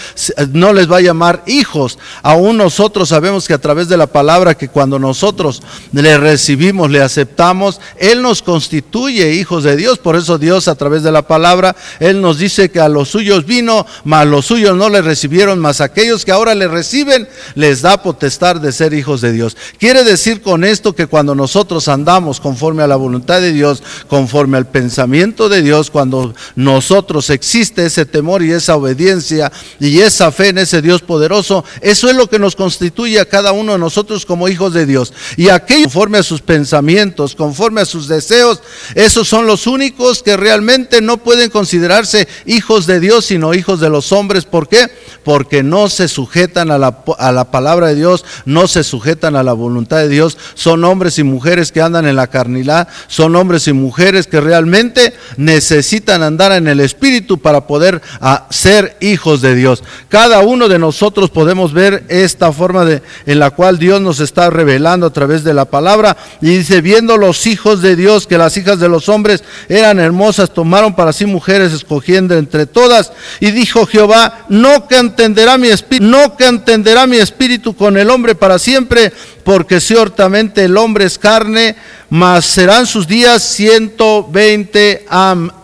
no les va a llamar hijos. Aún nosotros sabemos que a través de la palabra que cuando nosotros le recibimos, le aceptamos, Él nos constituye hijos de Dios. Por eso Dios a través de la palabra, Él nos dice que a los suyos vino, mas los suyos no le recibieron, mas aquellos que ahora le reciben, les da potestad de ser hijos de Dios. Quiere decir con esto que cuando nosotros andamos conforme a la voluntad de Dios, conforme al pensamiento de Dios, cuando nosotros existe ese temor y esa obediencia y esa fe en ese Dios poderoso, eso es lo que nos constituye a cada uno de nosotros como hijos de Dios. Y aquellos conforme a sus pensamientos, conforme a sus deseos, esos son los únicos que realmente no pueden considerarse hijos de Dios, sino hijos de los hombres. ¿Por qué? Porque no se sujetan a la, a la palabra de Dios, no se sujetan a la voluntad de Dios. Son hombres y mujeres que andan en la carnilidad, son hombres y mujeres que realmente necesitan andar en el Espíritu para poder ah, ser hijos de Dios. Cada uno de nosotros podemos ver esta forma de, en la cual Dios nos está revelando a través de la palabra. Y dice, viendo los hijos de Dios, que las hijas de los hombres eran hermosas, tomaron para sí mujeres escogiendo entre todas. Y dijo Jehová, no que entenderá mi espíritu, no mi espíritu con el hombre para siempre, porque ciertamente el hombre es carne, mas serán sus días 120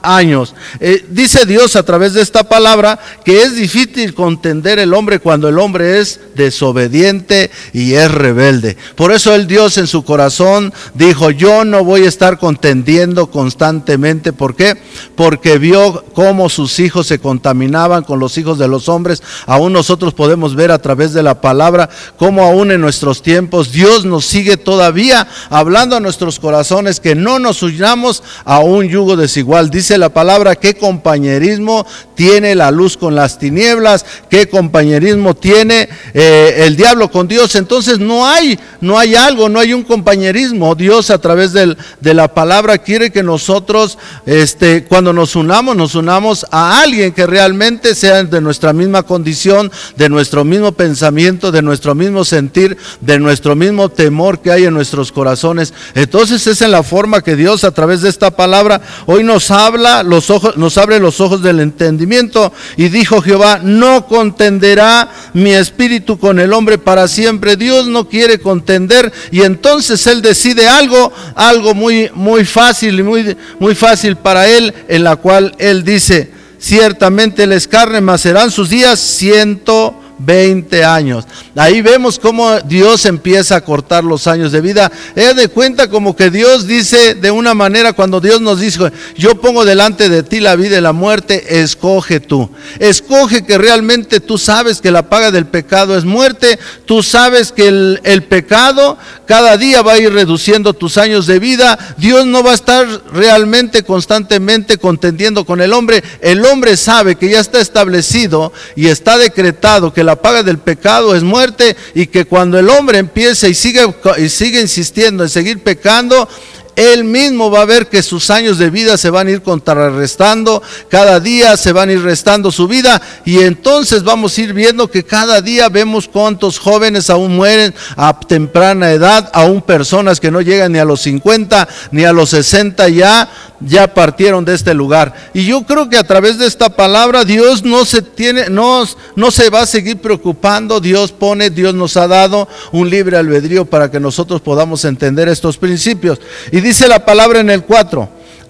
años. Eh, dice Dios a través de esta palabra que es difícil contender el hombre cuando el hombre es desobediente y es rebelde. Por eso el Dios en su corazón dijo, yo no voy a estar contendiendo constantemente. ¿Por qué? Porque vio cómo sus hijos se contaminaban con los hijos de los hombres. Aún nosotros podemos ver a través de la palabra cómo aún en nuestros tiempos Dios nos sigue todavía hablando a nuestros corazones que no nos unamos a un yugo desigual. Dice la palabra, ¿qué compañerismo tiene la luz con las tinieblas? ¿Qué compañerismo tiene eh, el diablo con Dios? Entonces no hay, no hay algo, no hay un compañerismo. Dios a través del, de la palabra quiere que nosotros, este, cuando nos unamos, nos unamos a alguien que realmente sea de nuestra misma condición, de nuestro mismo pensamiento, de nuestro mismo sentir, de nuestro mismo temor que hay en nuestros corazones. Entonces es en la forma que Dios a través de esta palabra hoy nos habla, los ojos, nos abre los ojos del entendimiento y dijo Jehová, no contenderá mi espíritu con el hombre para siempre. Dios no quiere contender y entonces él decide algo, algo muy muy fácil y muy muy fácil para él en la cual él dice, ciertamente les carne, mas serán sus días ciento 20 años. Ahí vemos cómo Dios empieza a cortar los años de vida. Es de cuenta como que Dios dice de una manera cuando Dios nos dice, yo pongo delante de ti la vida y la muerte, escoge tú. Escoge que realmente tú sabes que la paga del pecado es muerte, tú sabes que el, el pecado cada día va a ir reduciendo tus años de vida. Dios no va a estar realmente constantemente contendiendo con el hombre. El hombre sabe que ya está establecido y está decretado que la paga del pecado es muerte y que cuando el hombre empiece y sigue, y sigue insistiendo en seguir pecando, él mismo va a ver que sus años de vida se van a ir contrarrestando, cada día se van a ir restando su vida y entonces vamos a ir viendo que cada día vemos cuántos jóvenes aún mueren a temprana edad, aún personas que no llegan ni a los 50 ni a los 60 ya ya partieron de este lugar. Y yo creo que a través de esta palabra Dios no se tiene no, no se va a seguir preocupando, Dios pone, Dios nos ha dado un libre albedrío para que nosotros podamos entender estos principios. Dice la palabra en el 4,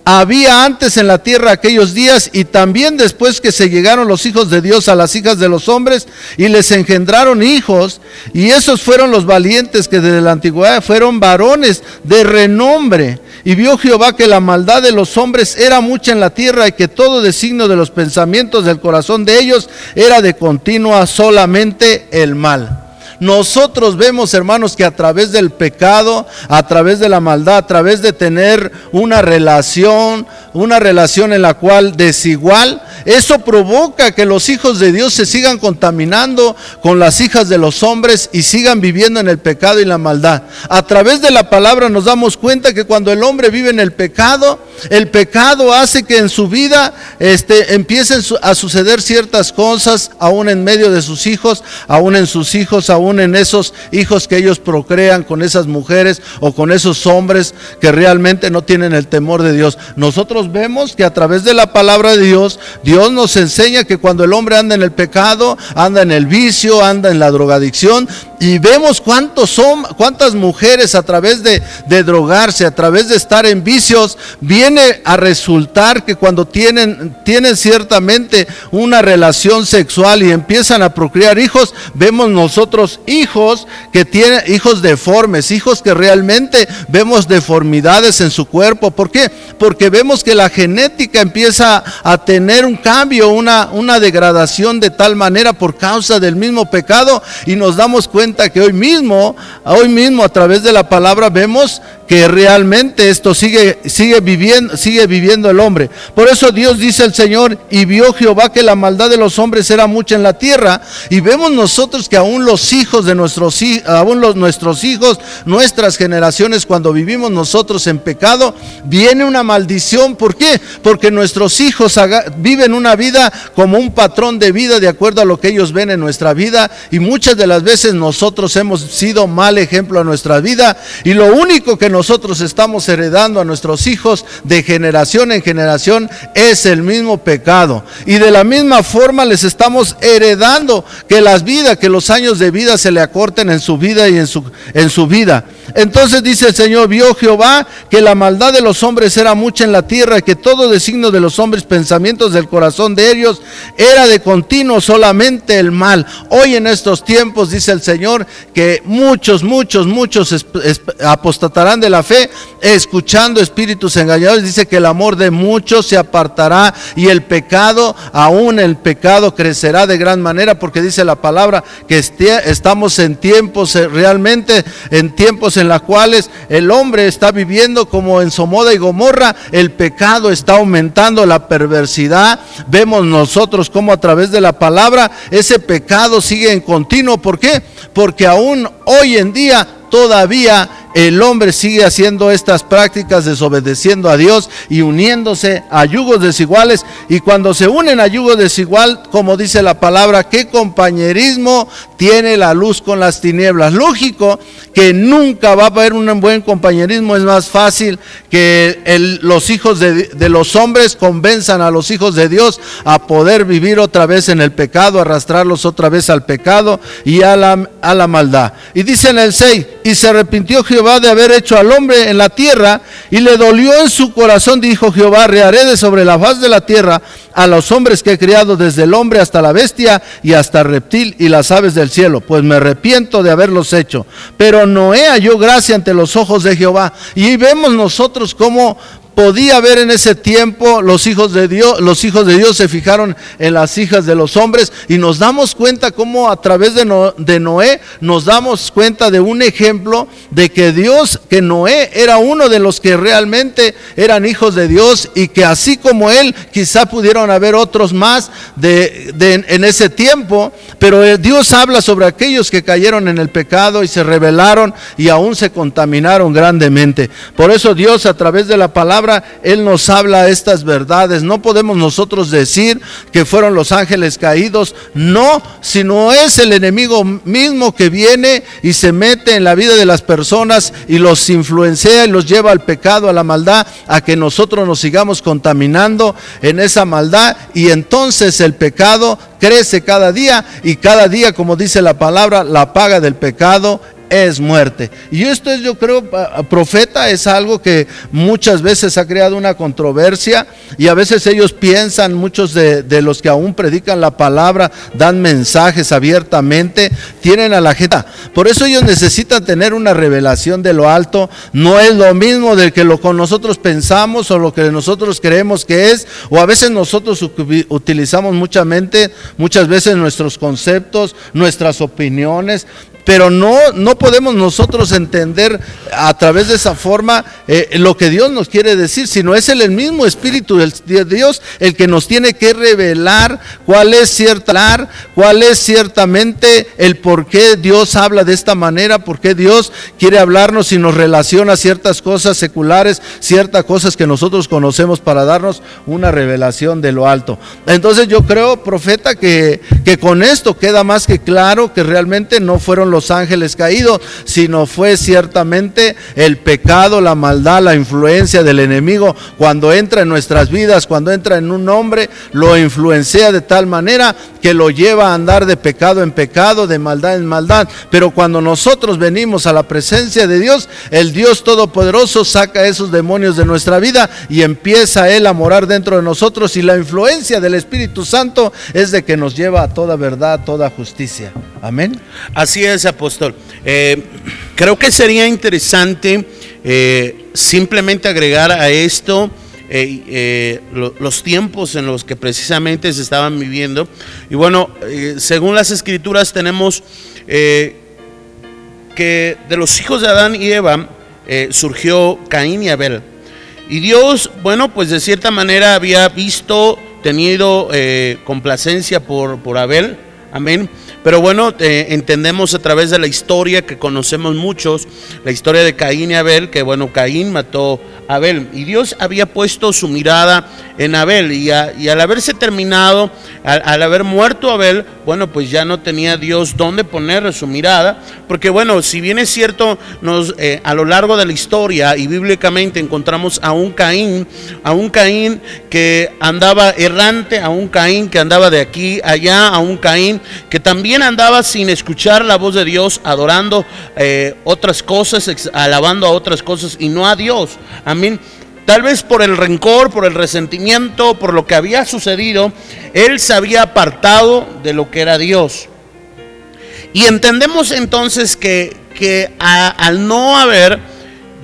había antes en la tierra aquellos días y también después que se llegaron los hijos de Dios a las hijas de los hombres y les engendraron hijos y esos fueron los valientes que desde la antigüedad fueron varones de renombre. Y vio Jehová que la maldad de los hombres era mucha en la tierra y que todo designio de los pensamientos del corazón de ellos era de continua solamente el mal. Nosotros vemos, hermanos, que a través del pecado, a través de la maldad, a través de tener una relación, una relación en la cual desigual, eso provoca que los hijos de Dios se sigan contaminando con las hijas de los hombres y sigan viviendo en el pecado y la maldad. A través de la palabra nos damos cuenta que cuando el hombre vive en el pecado, el pecado hace que en su vida este, empiecen a suceder ciertas cosas, aún en medio de sus hijos, aún en sus hijos, aún en esos hijos que ellos procrean con esas mujeres o con esos hombres que realmente no tienen el temor de Dios. Nosotros vemos que a través de la palabra de Dios, Dios nos enseña que cuando el hombre anda en el pecado, anda en el vicio, anda en la drogadicción, y vemos cuántos cuántas mujeres a través de, de drogarse, a través de estar en vicios, viene a resultar que cuando tienen, tienen ciertamente una relación sexual y empiezan a procrear hijos, vemos nosotros hijos que tienen hijos deformes, hijos que realmente vemos deformidades en su cuerpo. ¿Por qué? Porque vemos que la genética empieza a tener un cambio, una, una degradación de tal manera por causa del mismo pecado y nos damos cuenta que hoy mismo, hoy mismo a través de la palabra vemos que realmente esto sigue, sigue, viviendo, sigue viviendo el hombre. Por eso Dios dice el Señor, y vio Jehová que la maldad de los hombres era mucha en la tierra, y vemos nosotros que aún los hijos de nuestros, aún los, nuestros hijos, nuestras generaciones, cuando vivimos nosotros en pecado, viene una maldición. ¿Por qué? Porque nuestros hijos viven una vida como un patrón de vida de acuerdo a lo que ellos ven en nuestra vida, y muchas de las veces nosotros hemos sido mal ejemplo a nuestra vida, y lo único que nosotros estamos heredando a nuestros hijos de generación en generación es el mismo pecado. Y de la misma forma les estamos heredando que las vidas, que los años de vida se le acorten en su vida y en su, en su vida. Entonces dice el Señor, vio Jehová que la maldad de los hombres era mucha en la tierra, que todo designio de los hombres, pensamientos del corazón de ellos, era de continuo solamente el mal. Hoy en estos tiempos, dice el Señor, que muchos, muchos, muchos apostatarán de la fe, escuchando espíritus engañadores. Dice que el amor de muchos se apartará y el pecado, aún el pecado crecerá de gran manera, porque dice la palabra que estamos en tiempos, eh, realmente en tiempos en los cuales el hombre está viviendo como en Somoda y Gomorra, el pecado está aumentando, la perversidad. Vemos nosotros como a través de la palabra ese pecado sigue en continuo. ¿Por qué? Porque aún hoy en día todavía el hombre sigue haciendo estas prácticas, desobedeciendo a Dios y uniéndose a yugos desiguales. Y cuando se unen a yugos desigual, como dice la palabra, ¿qué compañerismo tiene la luz con las tinieblas? Lógico que nunca va a haber un buen compañerismo. Es más fácil que los hijos de, los hombres convenzan a los hijos de Dios a poder vivir otra vez en el pecado, arrastrarlos otra vez al pecado y a la, a la maldad. Y dice en el 6, y se arrepintió Jehová de haber hecho al hombre en la tierra y le dolió en su corazón, dijo Jehová, rearé de sobre la faz de la tierra a los hombres que he criado desde el hombre hasta la bestia y hasta el reptil y las aves del cielo, pues me arrepiento de haberlos hecho. Pero Noé halló gracia ante los ojos de Jehová. Y vemos nosotros cómo podía ver en ese tiempo los hijos de Dios, los hijos de Dios se fijaron en las hijas de los hombres y nos damos cuenta cómo a través de, Noé nos damos cuenta de un ejemplo de que Dios, que Noé era uno de los que realmente eran hijos de Dios y que así como él quizá pudieron haber otros más de, en ese tiempo, pero Dios habla sobre aquellos que cayeron en el pecado y se rebelaron y aún se contaminaron grandemente. Por eso Dios a través de la palabra él nos habla estas verdades. No podemos nosotros decir que fueron los ángeles caídos, no, sino es el enemigo mismo que viene y se mete en la vida de las personas y los influencia y los lleva al pecado, a la maldad, a que nosotros nos sigamos contaminando en esa maldad y entonces el pecado crece cada día y cada día, como dice la palabra, la paga del pecado es muerte. Y esto es, yo creo, profeta es algo que muchas veces ha creado una controversia y a veces ellos piensan, muchos de, los que aún predican la palabra, dan mensajes abiertamente, tienen a la gente. Por eso ellos necesitan tener una revelación de lo alto. No es lo mismo del que lo con nosotros pensamos o lo que nosotros creemos que es, o a veces nosotros utilizamos mucha mente, muchas veces nuestros conceptos, nuestras opiniones pero no, no podemos nosotros entender a través de esa forma eh, lo que Dios nos quiere decir, sino es el, mismo Espíritu de Dios el que nos tiene que revelar cuál es cierta, cuál es ciertamente el por qué Dios habla de esta manera, por qué Dios quiere hablarnos y nos relaciona ciertas cosas seculares, ciertas cosas que nosotros conocemos para darnos una revelación de lo alto. Entonces yo creo, profeta, que, que con esto queda más que claro que realmente no fueron los ángeles caídos, sino fue ciertamente el pecado, la maldad, la influencia del enemigo cuando entra en nuestras vidas, cuando entra en un hombre, lo influencia de tal manera que lo lleva a andar de pecado en pecado, de maldad en maldad. Pero cuando nosotros venimos a la presencia de Dios, el Dios Todopoderoso saca esos demonios de nuestra vida y empieza Él a morar dentro de nosotros y la influencia del Espíritu Santo es de que nos lleva a toda verdad, toda justicia. Amén. Así es, apóstol. Eh, creo que sería interesante eh, simplemente agregar a esto eh, lo- los tiempos en los que precisamente se estaban viviendo. Y bueno, según las escrituras tenemos que de los hijos de Adán y Eva surgió Caín y Abel. Y Dios, bueno, pues de cierta manera había visto, tenido complacencia por, por Abel, amén. Pero bueno, eh, entendemos a través de la historia que conocemos muchos, la historia de Caín y Abel, que bueno, Caín mató Abel. Y Dios había puesto su mirada en Abel. Y, a- y al haberse terminado, al, al haber muerto Abel, bueno, pues ya no tenía Dios dónde poner su mirada. Porque bueno, si bien es cierto, nos, eh, a lo largo de la historia y bíblicamente encontramos a un Caín, a un Caín que andaba errante, a un Caín que andaba de aquí allá, a un Caín que también andaba sin escuchar la voz de Dios, adorando eh, otras cosas, alabando a otras cosas y no a Dios. Tal vez por el rencor, por el resentimiento, por lo que había sucedido, él se había apartado de lo que era Dios. Y entendemos entonces que, que al no haber,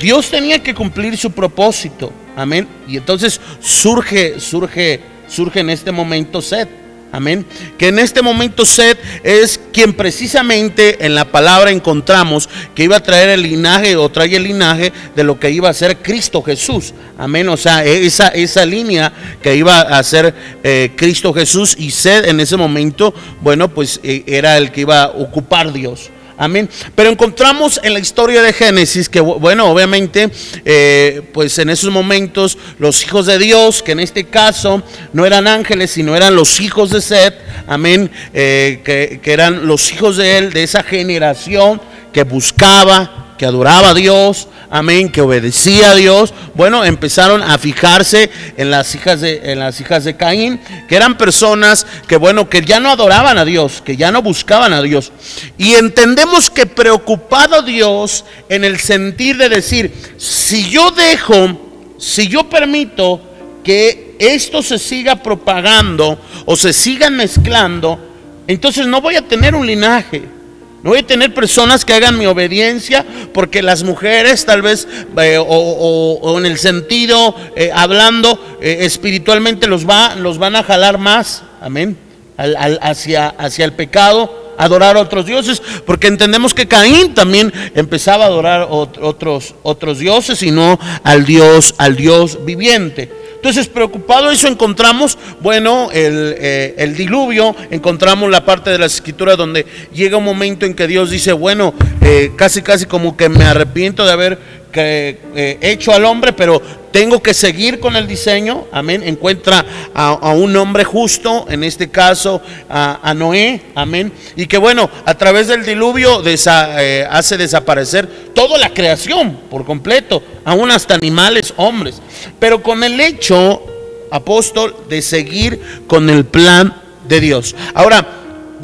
Dios tenía que cumplir su propósito. Amén. Y entonces surge, surge, surge en este momento sed. Amén. Que en este momento Seth es quien precisamente en la palabra encontramos que iba a traer el linaje o trae el linaje de lo que iba a ser Cristo Jesús. Amén. O sea, esa, esa línea que iba a ser eh, Cristo Jesús y Seth en ese momento, bueno, pues eh, era el que iba a ocupar Dios. Amén. Pero encontramos en la historia de Génesis que, bueno, obviamente, eh, pues en esos momentos los hijos de Dios, que en este caso no eran ángeles, sino eran los hijos de Seth, amén, eh, que, que eran los hijos de él, de esa generación que buscaba, que adoraba a Dios, amén, que obedecía a Dios, bueno, empezaron a fijarse en las hijas de en las hijas de Caín, que eran personas que bueno, que ya no adoraban a Dios, que ya no buscaban a Dios. Y entendemos que preocupado Dios en el sentir de decir, si yo dejo, si yo permito que esto se siga propagando o se sigan mezclando, entonces no voy a tener un linaje. No voy a tener personas que hagan mi obediencia porque las mujeres tal vez eh, o, en el sentido eh, hablando eh, espiritualmente los, va, los van a jalar más, amén, al- al- hacia, hacia el pecado, adorar a otros dioses, porque entendemos que Caín también empezaba a adorar ot- otros, otros dioses y no al Dios, al Dios viviente. Entonces, preocupado eso, encontramos, bueno, el, eh, el diluvio, encontramos la parte de la escritura donde llega un momento en que Dios dice, bueno, eh, casi, casi como que me arrepiento de haber eh, hecho al hombre, pero tengo que seguir con el diseño, amén. Encuentra a, un hombre justo, en este caso a, Noé, amén. Y que bueno, a través del diluvio eh, hace desaparecer toda la creación por completo, aún hasta animales, hombres. Pero con el hecho, apóstol, de seguir con el plan de Dios. Ahora,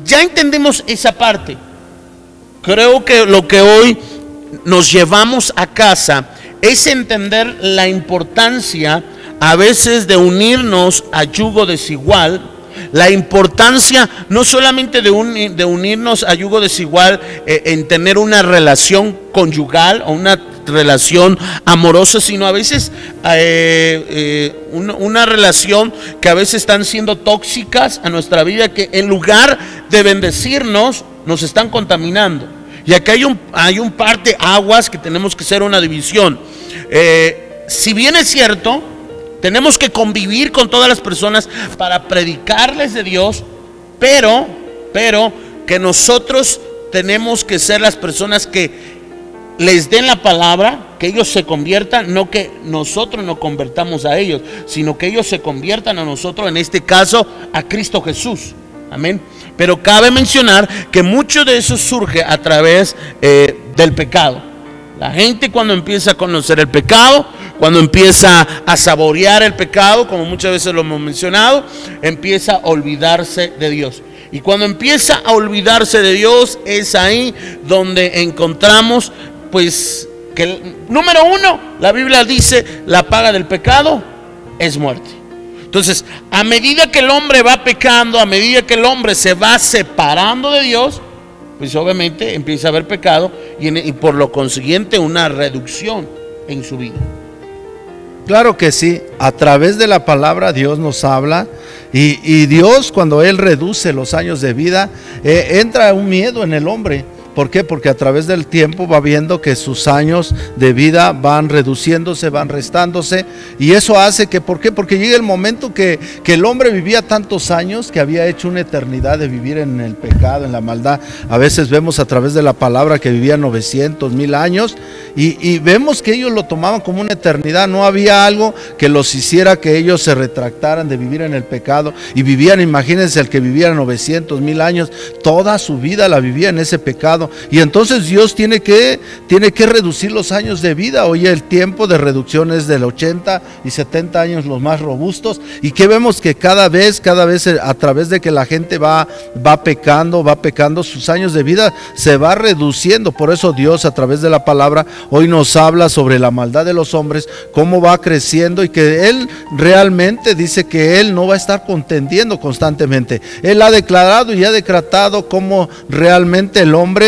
ya entendemos esa parte. Creo que lo que hoy nos llevamos a casa es entender la importancia a veces de unirnos a yugo desigual, la importancia no solamente de, de unirnos a yugo desigual eh, en tener una relación conyugal o una relación amorosa, sino a veces eh, eh, una relación que a veces están siendo tóxicas a nuestra vida, que en lugar de bendecirnos, nos están contaminando. Y aquí hay un, hay un par de aguas que tenemos que hacer una división. Eh, si bien es cierto, tenemos que convivir con todas las personas para predicarles de Dios, pero, pero que nosotros tenemos que ser las personas que les den la palabra, que ellos se conviertan, no que nosotros nos convertamos a ellos, sino que ellos se conviertan a nosotros, en este caso, a Cristo Jesús. Amén. Pero cabe mencionar que mucho de eso surge a través eh, del pecado. La gente cuando empieza a conocer el pecado, cuando empieza a saborear el pecado, como muchas veces lo hemos mencionado, empieza a olvidarse de Dios. Y cuando empieza a olvidarse de Dios, es ahí donde encontramos pues que número uno, la Biblia dice, la paga del pecado es muerte. Entonces, a medida que el hombre va pecando, a medida que el hombre se va separando de Dios, pues obviamente empieza a haber pecado y, por lo consiguiente una reducción en su vida. Claro que sí, a través de la palabra Dios nos habla y, y Dios cuando Él reduce los años de vida, eh, entra un miedo en el hombre. ¿Por qué? Porque a través del tiempo va viendo que sus años de vida van reduciéndose, van restándose. Y eso hace que, ¿por qué? Porque llega el momento que, que, el hombre vivía tantos años que había hecho una eternidad de vivir en el pecado, en la maldad. A veces vemos a través de la palabra que vivía 900, mil años. Y, y vemos que ellos lo tomaban como una eternidad. No había algo que los hiciera que ellos se retractaran de vivir en el pecado. Y vivían, imagínense, el que vivía 900, mil años, toda su vida la vivía en ese pecado. Y entonces Dios tiene que, tiene que reducir los años de vida. Hoy el tiempo de reducción es del 80 y 70 años los más robustos. Y que vemos que cada vez, cada vez eh, a través de que la gente va, va pecando, va pecando, sus años de vida se va reduciendo. Por eso Dios a través de la palabra hoy nos habla sobre la maldad de los hombres, cómo va creciendo y que Él realmente dice que Él no va a estar contendiendo constantemente. Él ha declarado y ha decretado cómo realmente el hombre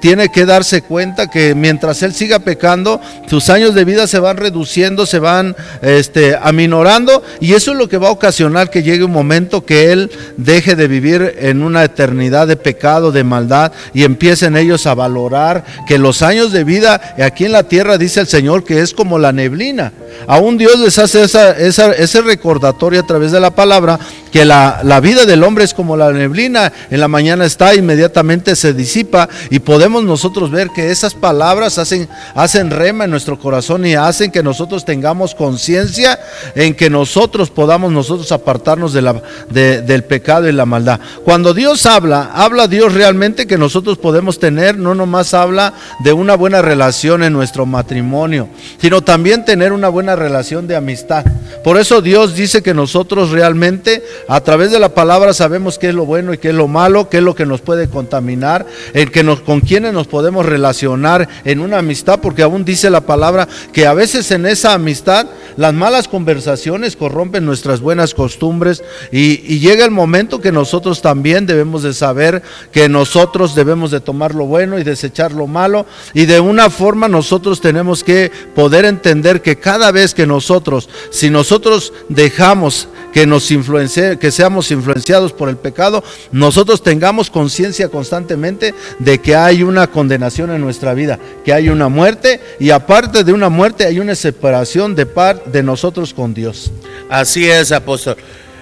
tiene que darse cuenta que mientras él siga pecando, sus años de vida se van reduciendo, se van este, aminorando y eso es lo que va a ocasionar que llegue un momento que él deje de vivir en una eternidad de pecado, de maldad y empiecen ellos a valorar que los años de vida aquí en la tierra dice el Señor que es como la neblina. Aún Dios les hace esa, esa, ese recordatorio a través de la palabra que la, la vida del hombre es como la neblina, en la mañana está, inmediatamente se disipa y podemos nosotros ver que esas palabras hacen, hacen rema en nuestro corazón y hacen que nosotros tengamos conciencia en que nosotros podamos nosotros apartarnos de la, de, del pecado y la maldad. Cuando Dios habla, habla Dios realmente que nosotros podemos tener, no nomás habla de una buena relación en nuestro matrimonio, sino también tener una buena relación de amistad. Por eso Dios dice que nosotros realmente a través de la palabra sabemos qué es lo bueno y qué es lo malo, qué es lo que nos puede contaminar, el que nos, con nos podemos relacionar en una amistad, porque aún dice la palabra que a veces en esa amistad las malas conversaciones corrompen nuestras buenas costumbres y, llega el momento que nosotros también debemos de saber que nosotros debemos de tomar lo bueno y desechar lo malo y de una forma nosotros tenemos que poder entender que cada vez que nosotros, si nosotros dejamos que nos influencie, que seamos influenciados por el pecado, nosotros tengamos conciencia constantemente de que hay una condenación en nuestra vida, que hay una muerte y aparte de una muerte hay una separación de parte de nosotros con Dios. Así es, apóstol.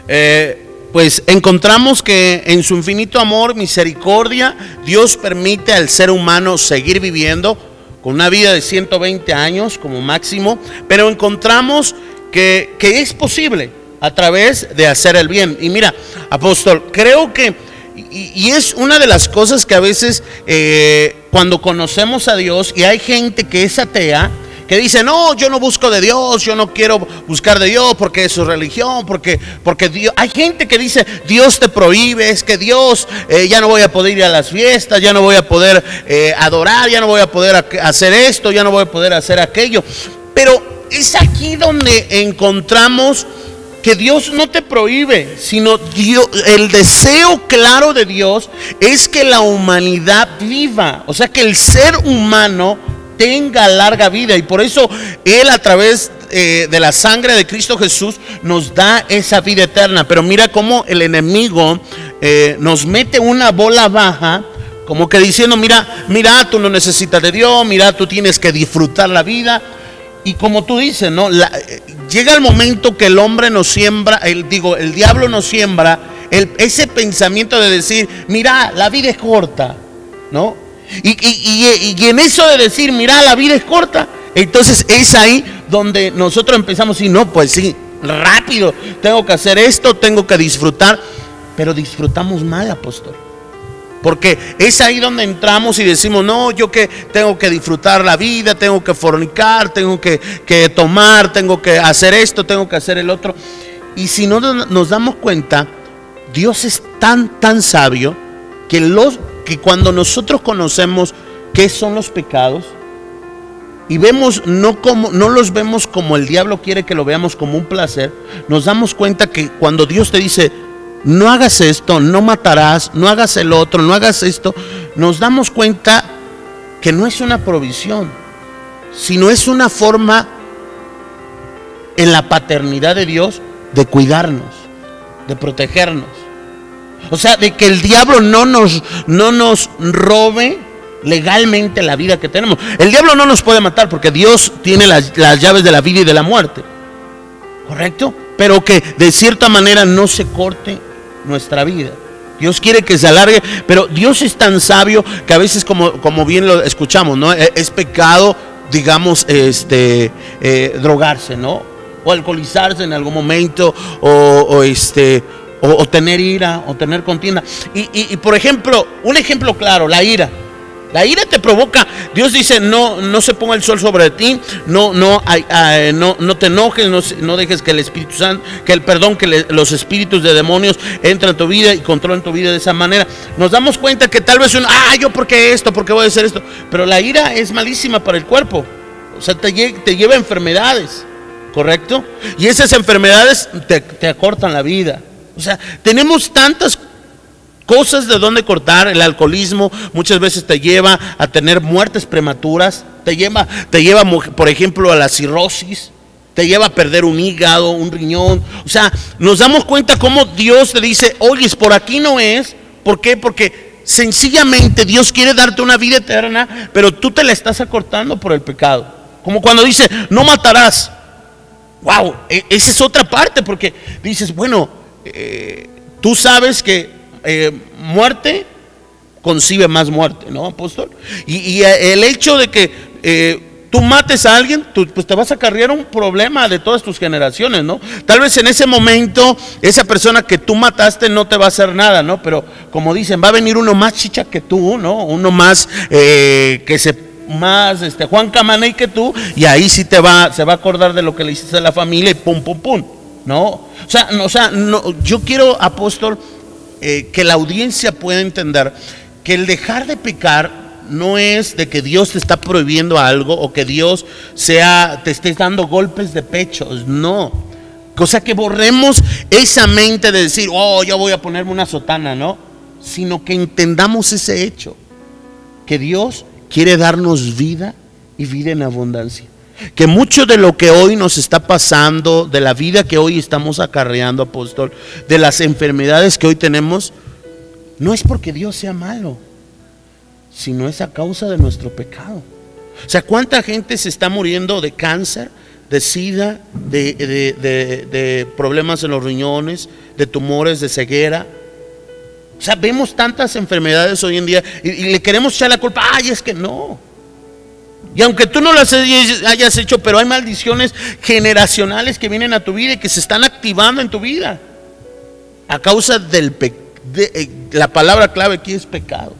Eh, pues encontramos que en su infinito amor, misericordia, Dios permite al ser humano seguir viviendo con una vida de 120 años como máximo, pero encontramos que, que es posible a través de hacer el bien. Y mira, apóstol, creo que, y, y es una de las cosas que a veces eh, cuando conocemos a Dios y hay gente que es atea, que dice, no, yo no busco de Dios, yo no quiero buscar de Dios porque es su religión, porque, porque Dios... Hay gente que dice, Dios te prohíbe, es que Dios, eh, ya no voy a poder ir a las fiestas, ya no voy a poder eh, adorar, ya no voy a poder hacer esto, ya no voy a poder hacer aquello. Pero es aquí donde encontramos que Dios no te prohíbe, sino Dios, el deseo claro de Dios es que la humanidad viva, o sea, que el ser humano tenga larga vida y por eso Él a través eh, de la sangre de Cristo Jesús nos da esa vida eterna. Pero mira cómo el enemigo eh, nos mete una bola baja Como que diciendo, mira, mira, tú no necesitas de Dios, mira, tú tienes que disfrutar la vida. Y como tú dices, ¿no? Eh, llega el momento que el hombre nos siembra, el, digo, el diablo nos siembra ese pensamiento de decir, mira, la vida es corta, ¿no? Y, y- y- y en eso de decir, mira, la vida es corta, entonces es ahí donde nosotros empezamos decir, no, pues sí, rápido, tengo que hacer esto, tengo que disfrutar, pero disfrutamos mal, apóstol. Porque es ahí donde entramos y decimos, no, yo que tengo que disfrutar la vida, tengo que fornicar, tengo que, que tomar, tengo que hacer esto, tengo que hacer el otro. Y si no nos damos cuenta, Dios es tan, tan sabio que, los, que cuando nosotros conocemos qué son los pecados y vemos, no, como, no los vemos como el diablo quiere que lo veamos como un placer, nos damos cuenta que cuando Dios te dice, no hagas esto, no matarás, no hagas el otro, no hagas esto, nos damos cuenta que no es una provisión, sino es una forma en la paternidad de Dios de cuidarnos, de protegernos. O sea, de que el diablo no nos, no nos robe legalmente la vida que tenemos. El diablo no nos puede matar porque Dios tiene las, las llaves de la vida y de la muerte. ¿Correcto? Pero que de cierta manera no se corte nuestra vida. Dios quiere que se alargue, pero Dios es tan sabio que a veces, como, como bien lo escuchamos, ¿no? Es, es pecado, digamos, este, eh, drogarse, ¿no? O alcoholizarse en algún momento, o, este, o, o tener ira, o tener contienda. Y, y- y, por ejemplo, un ejemplo claro, la ira. La ira te provoca. Dios dice, no, no se ponga el sol sobre ti, no, no, no, no te enojes, no, no dejes que el Espíritu Santo, que el perdón, que los espíritus de demonios entren en tu vida y controlen tu vida de esa manera. Nos damos cuenta que tal vez uno, ah, yo por qué esto, por qué voy a hacer esto. Pero la ira es malísima para el cuerpo. O sea, te, te lleva enfermedades, ¿correcto? Y esas enfermedades te, te acortan la vida. O sea, tenemos tantas cosas de dónde cortar. El alcoholismo muchas veces te lleva a tener muertes prematuras, te lleva, te lleva, por ejemplo, a la cirrosis, te lleva a perder un hígado, un riñón. O sea, nos damos cuenta cómo Dios te dice, oye, por aquí no es. ¿Por qué? Porque sencillamente Dios quiere darte una vida eterna, pero tú te la estás acortando por el pecado. Como cuando dice, no matarás. Wow, e- esa es otra parte, porque dices, bueno, eh, tú sabes que eh, muerte concibe más muerte, ¿no, apóstol? Y, eh, el hecho de que eh, tú mates a alguien, tú, pues te vas a acarrear un problema de todas tus generaciones, ¿no? Tal vez en ese momento esa persona que tú mataste no te va a hacer nada, ¿no? Pero como dicen, va a venir uno más chicha que tú, ¿no? Uno más que se más este Juan Camaney que tú y ahí sí te va se va a acordar de lo que le hiciste a la familia y pum pum pum no o sea no, o sea no, yo quiero apóstol eh, que la audiencia pueda entender que el dejar de pecar no es de que Dios te está prohibiendo algo o que Dios sea te esté dando golpes de pechos no o sea que borremos esa mente de decir oh yo voy a ponerme una sotana no sino que entendamos ese hecho que Dios quiere darnos vida y vida en abundancia. Que mucho de lo que hoy nos está pasando, de la vida que hoy estamos acarreando, apóstol, de las enfermedades que hoy tenemos, no es porque Dios sea malo, sino es a causa de nuestro pecado. O sea, ¿cuánta gente se está muriendo de cáncer, de sida, de, problemas en los riñones, de tumores, de ceguera? O sea, vemos tantas enfermedades hoy en día y, y le queremos echar la culpa. Ay, es que no. Y aunque tú no las hayas hecho, pero hay maldiciones generacionales que vienen a tu vida y que se están activando en tu vida. A causa del pecado. la palabra clave aquí es pecado.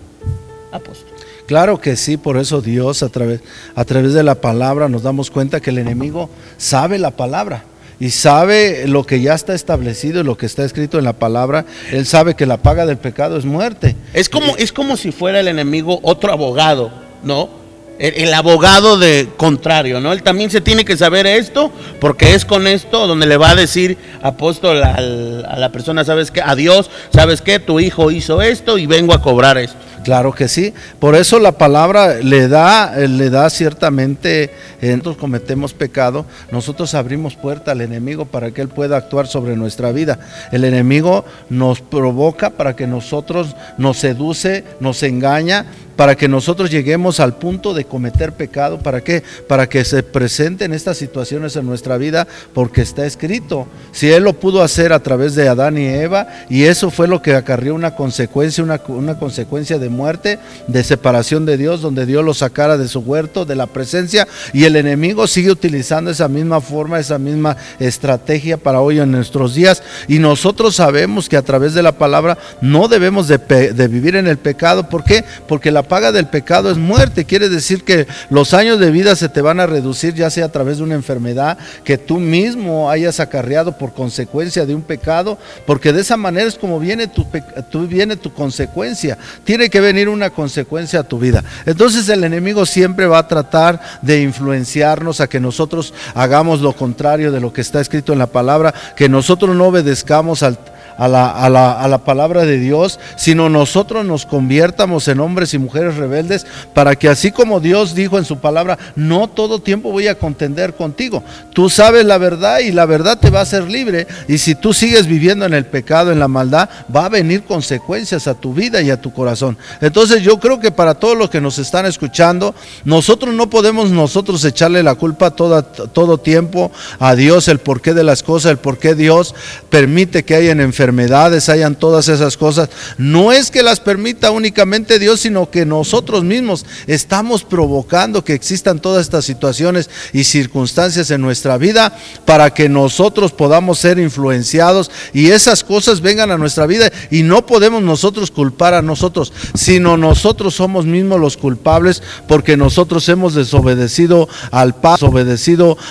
Apóstol. Claro que sí, por eso Dios a través, a través de la palabra nos damos cuenta que el enemigo sabe la palabra y sabe lo que ya está establecido y lo que está escrito en la palabra. Él sabe que la paga del pecado es muerte. Es como, es como si fuera el enemigo otro abogado, ¿no? El, abogado de contrario, ¿no? Él también se tiene que saber esto, porque es con esto donde le va a decir apóstol al- a la persona, ¿sabes qué? A Dios, ¿sabes qué? Tu hijo hizo esto y vengo a cobrar esto. Claro que sí. Por eso la palabra le da, eh, le da ciertamente, eh, nosotros cometemos pecado, nosotros abrimos puerta al enemigo para que él pueda actuar sobre nuestra vida. El enemigo nos provoca para que nosotros nos seduce, nos engaña, para que nosotros lleguemos al punto de cometer pecado. ¿Para qué? Para que se presenten estas situaciones en nuestra vida, porque está escrito. Si Él lo pudo hacer a través de Adán y Eva, y eso fue lo que acarrió una consecuencia, una, consecuencia de muerte, de separación de Dios, donde Dios lo sacara de su huerto, de la presencia, y el enemigo sigue utilizando esa misma forma, esa misma estrategia para hoy en nuestros días. Y nosotros sabemos que a través de la palabra no debemos de, de vivir en el pecado. ¿Por qué? Porque la paga del pecado es muerte. Quiere decir que los años de vida se te van a reducir, ya sea a través de una enfermedad que tú mismo hayas acarreado por consecuencia de un pecado, porque de esa manera es como viene tu, tu- viene tu consecuencia. Tiene que venir una consecuencia a tu vida. Entonces el enemigo siempre va a tratar de influenciarnos a que nosotros hagamos lo contrario de lo que está escrito en la palabra, que nosotros no obedezcamos al a la, a la- a la palabra de Dios, sino nosotros nos conviertamos en hombres y mujeres rebeldes para que así como Dios dijo en su palabra, no todo tiempo voy a contender contigo. Tú sabes la verdad y la verdad te va a hacer libre. Y si tú sigues viviendo en el pecado, en la maldad, va a venir consecuencias a tu vida y a tu corazón. Entonces yo creo que para todos los que nos están escuchando, nosotros no podemos nosotros echarle la culpa toda, todo tiempo a Dios, el porqué de las cosas, el porqué Dios permite que hayan enfermedades, hayan todas esas cosas. No es que las permita únicamente Dios, sino que nosotros mismos estamos provocando que existan todas estas situaciones y circunstancias en nuestra vida para que nosotros podamos ser influenciados y esas cosas vengan a nuestra vida y no podemos nosotros culpar a nosotros, sino nosotros somos mismos los culpables porque nosotros hemos desobedecido al Padre,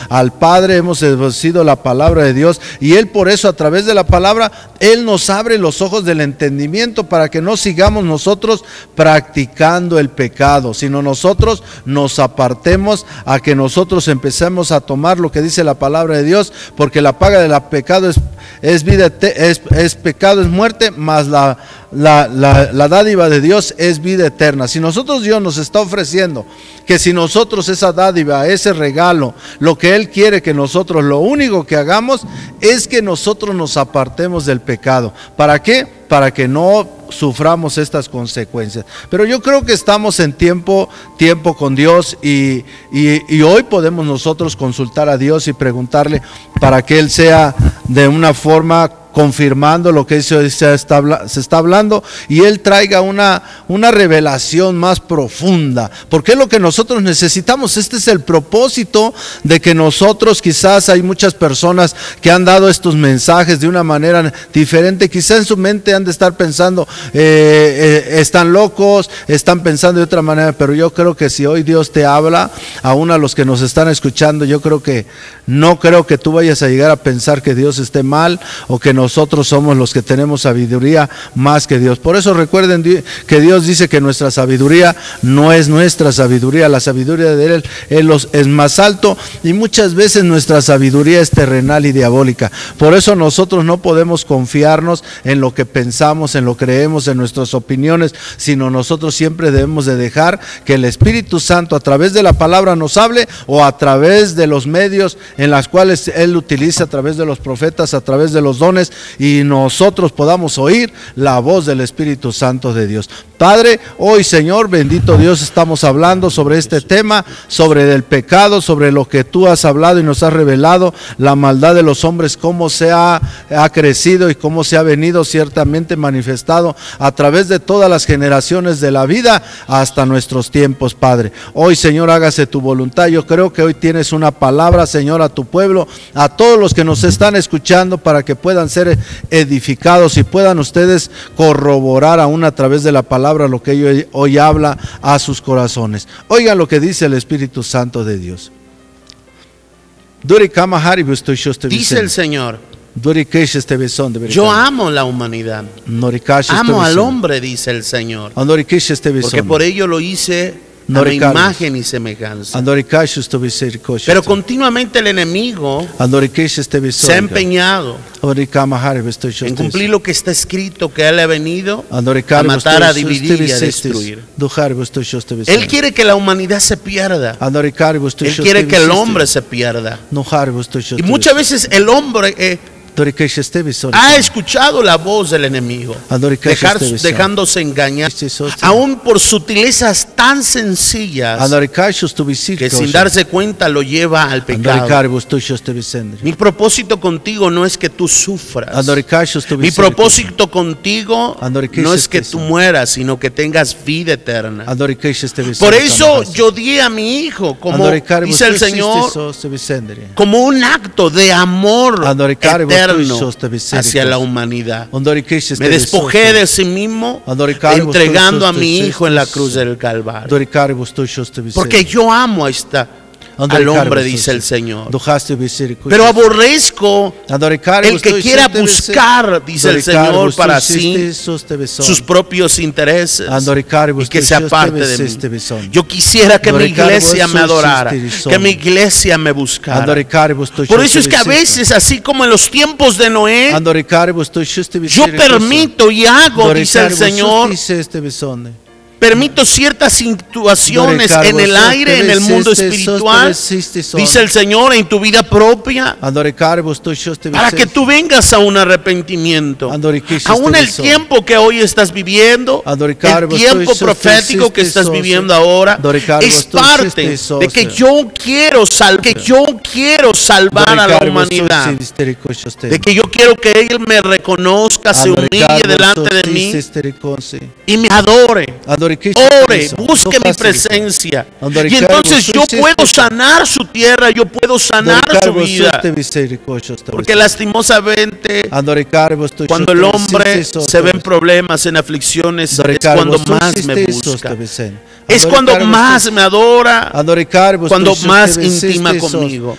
al Padre, hemos desobedecido la palabra de Dios y Él por eso a través de la palabra, Él nos abre los ojos del entendimiento para que no sigamos nosotros practicando el pecado, sino nosotros nos apartemos a que nosotros empecemos a tomar lo que dice la palabra de Dios, porque la paga del pecado es, es vida, es, es pecado, es muerte, más la, la, la- dádiva de Dios es vida eterna. Si nosotros Dios nos está ofreciendo que si nosotros esa dádiva, ese regalo, lo que Él quiere que nosotros, lo único que hagamos es que nosotros nos apartemos del pecado. ¿Para qué? Para que no suframos estas consecuencias. Pero yo creo que estamos en tiempo, tiempo con Dios y, y- y hoy podemos nosotros consultar a Dios y preguntarle para que Él sea de una forma confirmando lo que se está, se está hablando y Él traiga una, una revelación más profunda. Porque es lo que nosotros necesitamos. Este es el propósito de que nosotros, quizás hay muchas personas que han dado estos mensajes de una manera diferente. Quizás en su mente han de estar pensando, eh, eh, están locos, están pensando de otra manera. Pero yo creo que si hoy Dios te habla, aún a los que nos están escuchando, yo creo que no creo que tú vayas a llegar a pensar que Dios esté mal o que nosotros somos los que tenemos sabiduría más que Dios. Por eso recuerden que Dios dice que nuestra sabiduría no es nuestra sabiduría, la sabiduría de Él es más alto y muchas veces nuestra sabiduría es terrenal y diabólica. Por eso nosotros no podemos confiarnos en lo que pensamos, en lo que creemos, en nuestras opiniones, sino nosotros siempre debemos de dejar que el Espíritu Santo a través de la palabra nos hable o a través de los medios en las cuales Él utiliza, a través de los profetas, a través de los dones y nosotros podamos oír la voz del Espíritu Santo de Dios. Padre, hoy Señor, bendito Dios, estamos hablando sobre este tema, sobre el pecado, sobre lo que tú has hablado y nos has revelado, la maldad de los hombres, cómo se ha, ha crecido y cómo se ha venido ciertamente manifestado a través de todas las generaciones de la vida hasta nuestros tiempos, Padre. Hoy, Señor, hágase tu voluntad. Yo creo que hoy tienes una palabra, Señor, a tu pueblo, a todos los que nos están escuchando para que puedan ser edificados y puedan ustedes corroborar aún a través de la palabra lo que hoy, hoy habla a sus corazones. Oigan lo que dice el Espíritu Santo de Dios. Duri kama haribus tu shuste Dice el. Señor, Duri kesh este beson de a imagen y semejanza. Pero continuamente el enemigo se ha empeñado en cumplir lo que está escrito, que Él ha venido a matar, a dividir y a destruir. Él quiere que la humanidad se pierda. Él quiere que el hombre se pierda. Y muchas veces el hombre... Eh, ha escuchado la voz del enemigo, dejándose engañar, aún por sutilezas tan sencillas que sin darse cuenta lo lleva al pecado. Mi propósito contigo no es que tú sufras. Mi propósito contigo no es que tú mueras, sino que tengas vida eterna. Por eso yo di a mi hijo, como dice el Señor, como un acto de amor hacia la humanidad. Me despojé de sí mismo entregando a mi hijo en la cruz del Calvario. Porque yo amo a esta al hombre, dice el Señor. Pero aborrezco el que quiera buscar, dice el Señor, para sí sus propios intereses y que sea parte de mí. Yo quisiera que mi iglesia me adorara, que mi iglesia me buscara. Por eso es que a veces, así como en los tiempos de Noé, yo permito y hago, dice el Señor, Permito ciertas situaciones en el aire, en el mundo espiritual, dice el Señor, en tu vida propia, para que tú vengas a un arrepentimiento. Aún el tiempo que hoy estás viviendo, el tiempo profético que estás viviendo ahora, es parte de que yo quiero, sal que yo quiero salvar a la humanidad, de que yo quiero que Él me reconozca, se humille delante de mí y me adore ore, busque mi presencia. Y entonces yo puedo sanar su tierra, yo puedo sanar su vida. Porque lastimosamente, cuando el hombre se ve en problemas, en aflicciones, es cuando más me busca. Es cuando más me adora, cuando más intima conmigo.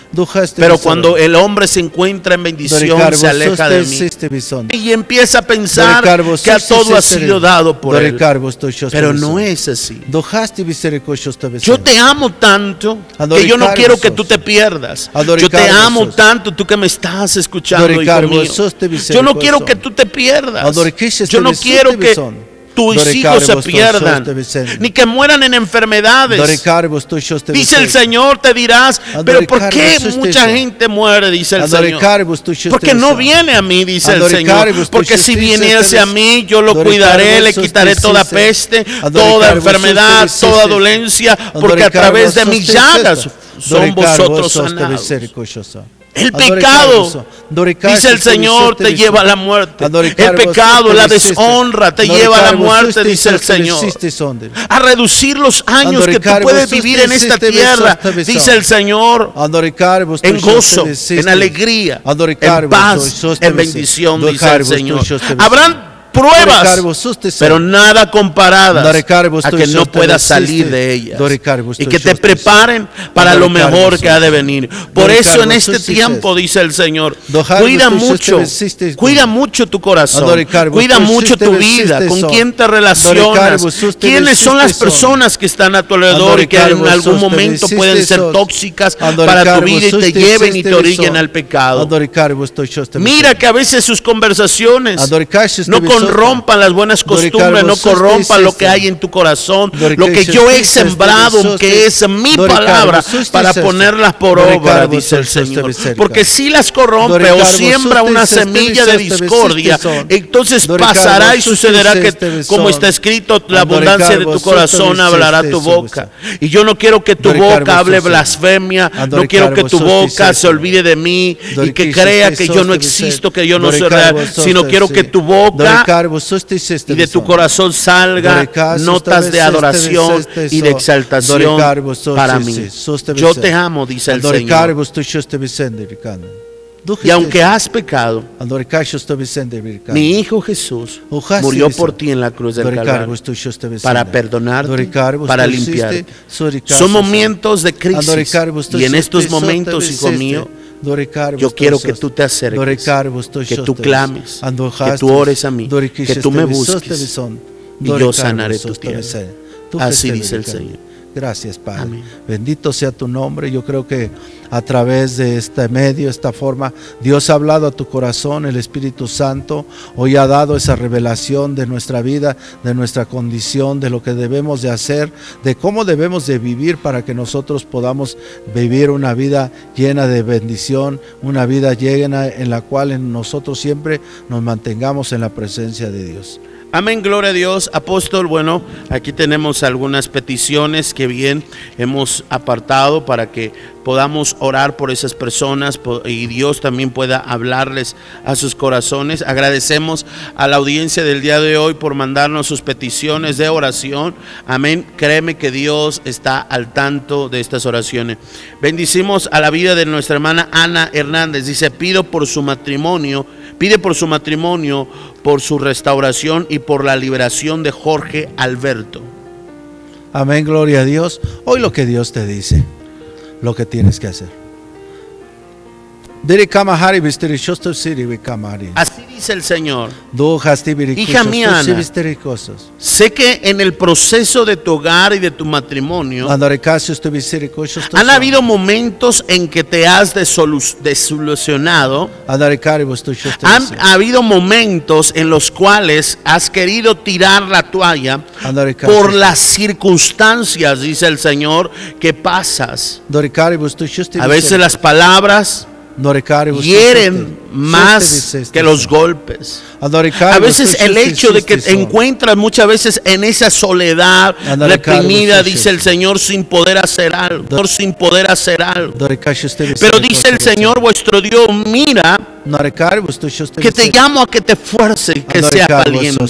Pero cuando el hombre se encuentra en bendición, se aleja de mí. Y empieza a pensar que todo ha sido dado por él. Pero no es así. Yo te amo tanto que yo no quiero que tú te pierdas. Yo te amo tanto, tú que me estás escuchando, hijo mío. Yo no quiero que tú te pierdas. Yo no quiero que tus hijos se pierdan, ni que mueran en enfermedades. Dice el Señor, te dirás, pero ¿por qué mucha gente muere? Dice el Señor. Porque no viene a mí, dice el Señor. Porque si viniese a mí, yo lo cuidaré, le quitaré toda peste, toda enfermedad, toda dolencia, porque a través de mis llagas son vosotros sanados. El pecado, dice el Señor, te lleva a la muerte. El pecado, la deshonra, te lleva a la muerte, dice el Señor. A reducir los años que tú puedes vivir en esta tierra, dice el Señor, en gozo, en alegría, en paz, en bendición, dice el Señor. Habrán pruebas, pero nada comparadas a que no puedas salir de ellas. Y que te preparen para lo mejor que ha de venir. Por eso en este tiempo, dice el Señor, cuida mucho, cuida mucho tu corazón, cuida mucho tu vida, con quién te relacionas, quiénes son las personas que están a tu alrededor y que en algún momento pueden ser tóxicas para tu vida y te lleven y te orillen al pecado. Mira que a veces sus conversaciones no con corrompan las buenas costumbres, no corrompan lo que hay en tu corazón, lo que yo he sembrado, que es mi palabra, para ponerlas por obra, dice el Señor. Porque si las corrompe o siembra una semilla de discordia, entonces pasará y sucederá que, como está escrito, la abundancia de tu corazón hablará tu boca. Y yo no quiero que tu boca hable blasfemia, no quiero que tu boca se olvide de mí y que crea que yo no existo, que yo no soy real, sino quiero que tu boca y de tu corazón salga notas de adoración y de exaltación para mí. Yo te amo, dice el Señor. Y aunque has pecado, mi Hijo Jesús murió por ti en la cruz del Calvario para perdonarte, para limpiarte. Son momentos de crisis y en estos momentos, hijo mío, yo quiero que tú te acerques, que tú clames, que tú ores a mí, que tú me busques y yo sanaré tu tierra. Así dice el Señor. Gracias, Padre. Amén. Bendito sea tu nombre. Yo creo que a través de este medio, esta forma, Dios ha hablado a tu corazón, el Espíritu Santo hoy ha dado esa revelación de nuestra vida, de nuestra condición, de lo que debemos de hacer, de cómo debemos de vivir para que nosotros podamos vivir una vida llena de bendición, una vida llena en la cual nosotros siempre nos mantengamos en la presencia de Dios. Amén, gloria a Dios. Apóstol, bueno, aquí tenemos algunas peticiones que bien hemos apartado para que podamos orar por esas personas y Dios también pueda hablarles a sus corazones. Agradecemos a la audiencia del día de hoy por mandarnos sus peticiones de oración. Amén. Créeme que Dios está al tanto de estas oraciones. Bendicimos a la vida de nuestra hermana Ana Hernández. Dice, pido por su matrimonio, pide por su matrimonio, por su restauración y por la liberación de Jorge Alberto. Amén, gloria a Dios. Hoy lo que Dios te dice, lo que tienes que hacer. Así dice el Señor. Hija mía, Ana. Sé que en el proceso de tu hogar y de tu matrimonio han habido momentos en que te has desolu- desilusionado. Andare karibus tu shosto Han habido momentos en los cuales has querido tirar la toalla por las circunstancias, dice el Señor, que pasas. A veces las palabras non recare vostro Ieri más que los golpes. A veces el hecho de que te encuentras muchas veces en esa soledad reprimida, dice el Señor, sin poder hacer algo, sin poder hacer algo. Pero dice el. Señor vuestro Dios, mira que te llamo a que te fuerce y que seas valiente.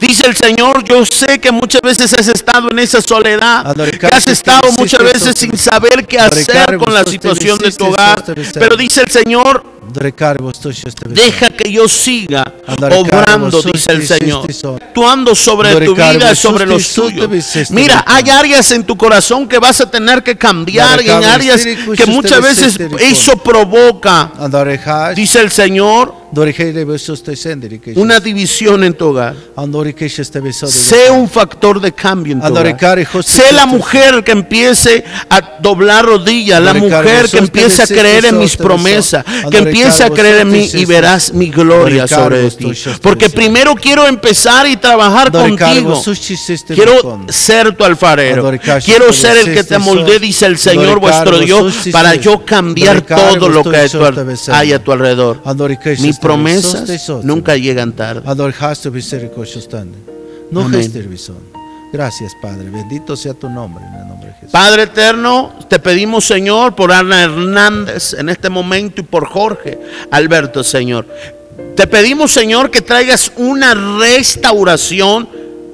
Dice el Señor, yo sé que muchas veces has estado en esa soledad, que has estado muchas veces sin saber qué hacer con la situación de tu hogar. Pero dice el Señor, Bistiri. deja que yo siga obrando, dice el Señor, actuando sobre tu vida, cargo, sobre los tuyos. bistiri, Mira, hay áreas en tu corazón que vas a tener que cambiar y en áreas que muchas veces bistiri, eso provoca, dice el Señor, Una división en tu hogar. Sé un factor de cambio en tu hogar. Sé la mujer que empiece a doblar rodillas, la mujer que empiece a creer en mis promesas, que empiece a creer en mí y verás mi gloria sobre ti. Porque primero quiero empezar y trabajar contigo. Quiero ser tu alfarero. Quiero ser el que te moldee, sos. dice el Señor vuestro Dios, para yo cambiar todo lo que hay, a tu- alrededor. Andare promesas nunca llegan tarde. No. Gracias, Padre. Bendito sea tu nombre en el nombre de Jesús. Padre eterno, te pedimos, Señor, por Ana Hernández en este momento y por Jorge Alberto, Señor. Te pedimos, Señor, que traigas una restauración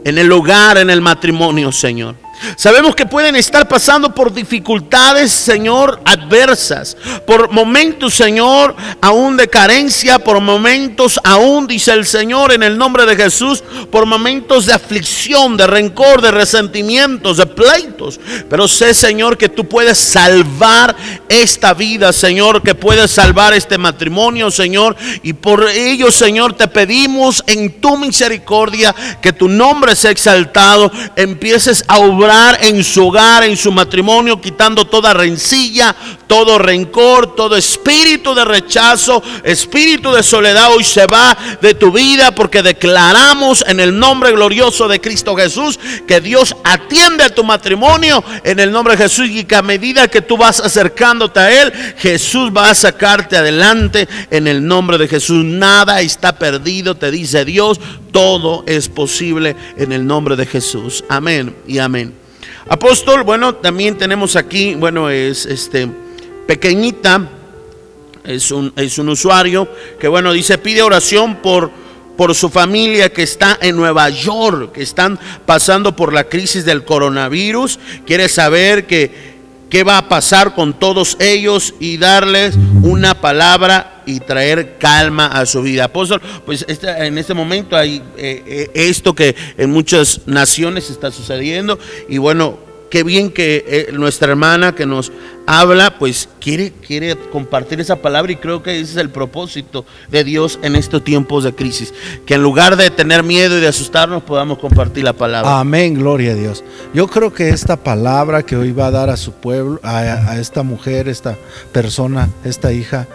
en el hogar, en el matrimonio, Señor. Sabemos que pueden estar pasando por dificultades, Señor, adversas, por momentos, Señor, aún de carencia, por momentos aún, dice el Señor, en el nombre de Jesús, por momentos de aflicción, de rencor, de resentimientos, de pleitos. Pero sé, Señor, que tú puedes salvar esta vida, Señor, que puedes salvar este matrimonio, Señor. Y por ello, Señor, te pedimos en tu misericordia que tu nombre sea exaltado, empieces a obrar en su hogar, en su matrimonio, quitando toda rencilla, todo rencor, todo espíritu de rechazo, espíritu de soledad hoy se va de tu vida porque declaramos en el nombre glorioso de Cristo Jesús que Dios atiende a tu matrimonio en el nombre de Jesús y que a medida que tú vas acercándote a Él, Jesús va a sacarte adelante en el nombre de Jesús. Nada está perdido, te dice Dios, todo es posible en el nombre de Jesús. Amén y amén. Apóstol, bueno, también tenemos aquí, bueno, es este pequeñita, es un, es un usuario que, bueno, dice, pide oración por, por su familia que está en Nueva York, que están pasando por la crisis del coronavirus. Quiere saber que qué va a pasar con todos ellos y darles una palabra y traer calma a su vida. Apóstol, pues en este momento hay eh, eh, esto que en muchas naciones está sucediendo y bueno, qué bien que eh, nuestra hermana que nos habla, pues quiere, quiere compartir esa palabra y creo que ese es el propósito de Dios en estos tiempos de crisis. Que en lugar de tener miedo y de asustarnos podamos compartir la palabra. Amén, gloria a Dios. Yo creo que esta palabra que hoy va a dar a su pueblo, a, a esta mujer, esta persona, esta hija,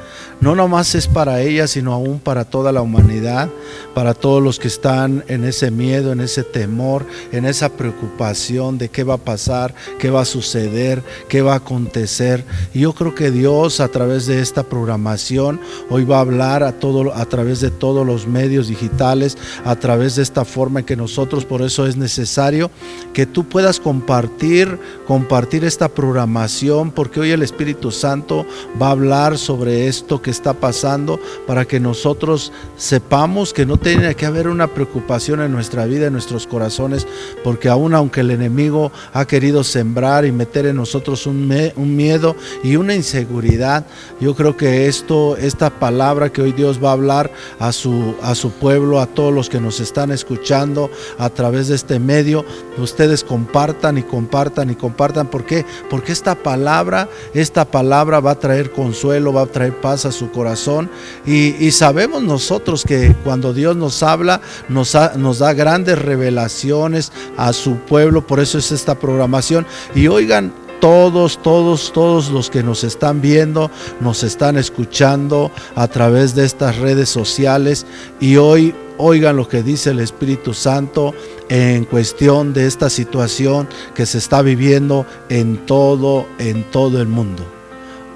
no nomás es para ella, sino aún para toda la humanidad, para todos los que están en ese miedo, en ese temor, en esa preocupación de qué va a pasar, qué va a suceder, qué va a acontecer. Y yo creo que Dios a través de esta programación hoy va a hablar a a través de todos los medios digitales, a través de esta forma en que nosotros por eso es necesario que tú puedas compartir compartir esta programación porque hoy el Espíritu Santo va a hablar sobre esto que está pasando para que nosotros sepamos que no tiene que haber una preocupación en nuestra vida, en nuestros corazones, porque aún aunque el enemigo ha querido sembrar y meter en nosotros un, miedo y una inseguridad, yo creo que esto, esta palabra que hoy Dios va a hablar a su, a su pueblo, a todos los que nos están escuchando a través de este medio, ustedes compartan y compartan y compartan. ¿Por qué? Porque esta palabra, esta palabra va a traer consuelo, va a traer paz su corazón. Y, sabemos nosotros que cuando Dios nos habla, nos, ha- nos da grandes revelaciones a su pueblo. Por eso es esta programación. Y oigan, todos, todos, todos los que nos están viendo, nos están escuchando a través de estas redes sociales y hoy oigan lo que dice el Espíritu Santo en cuestión de esta situación que se está viviendo en todo, en todo el mundo.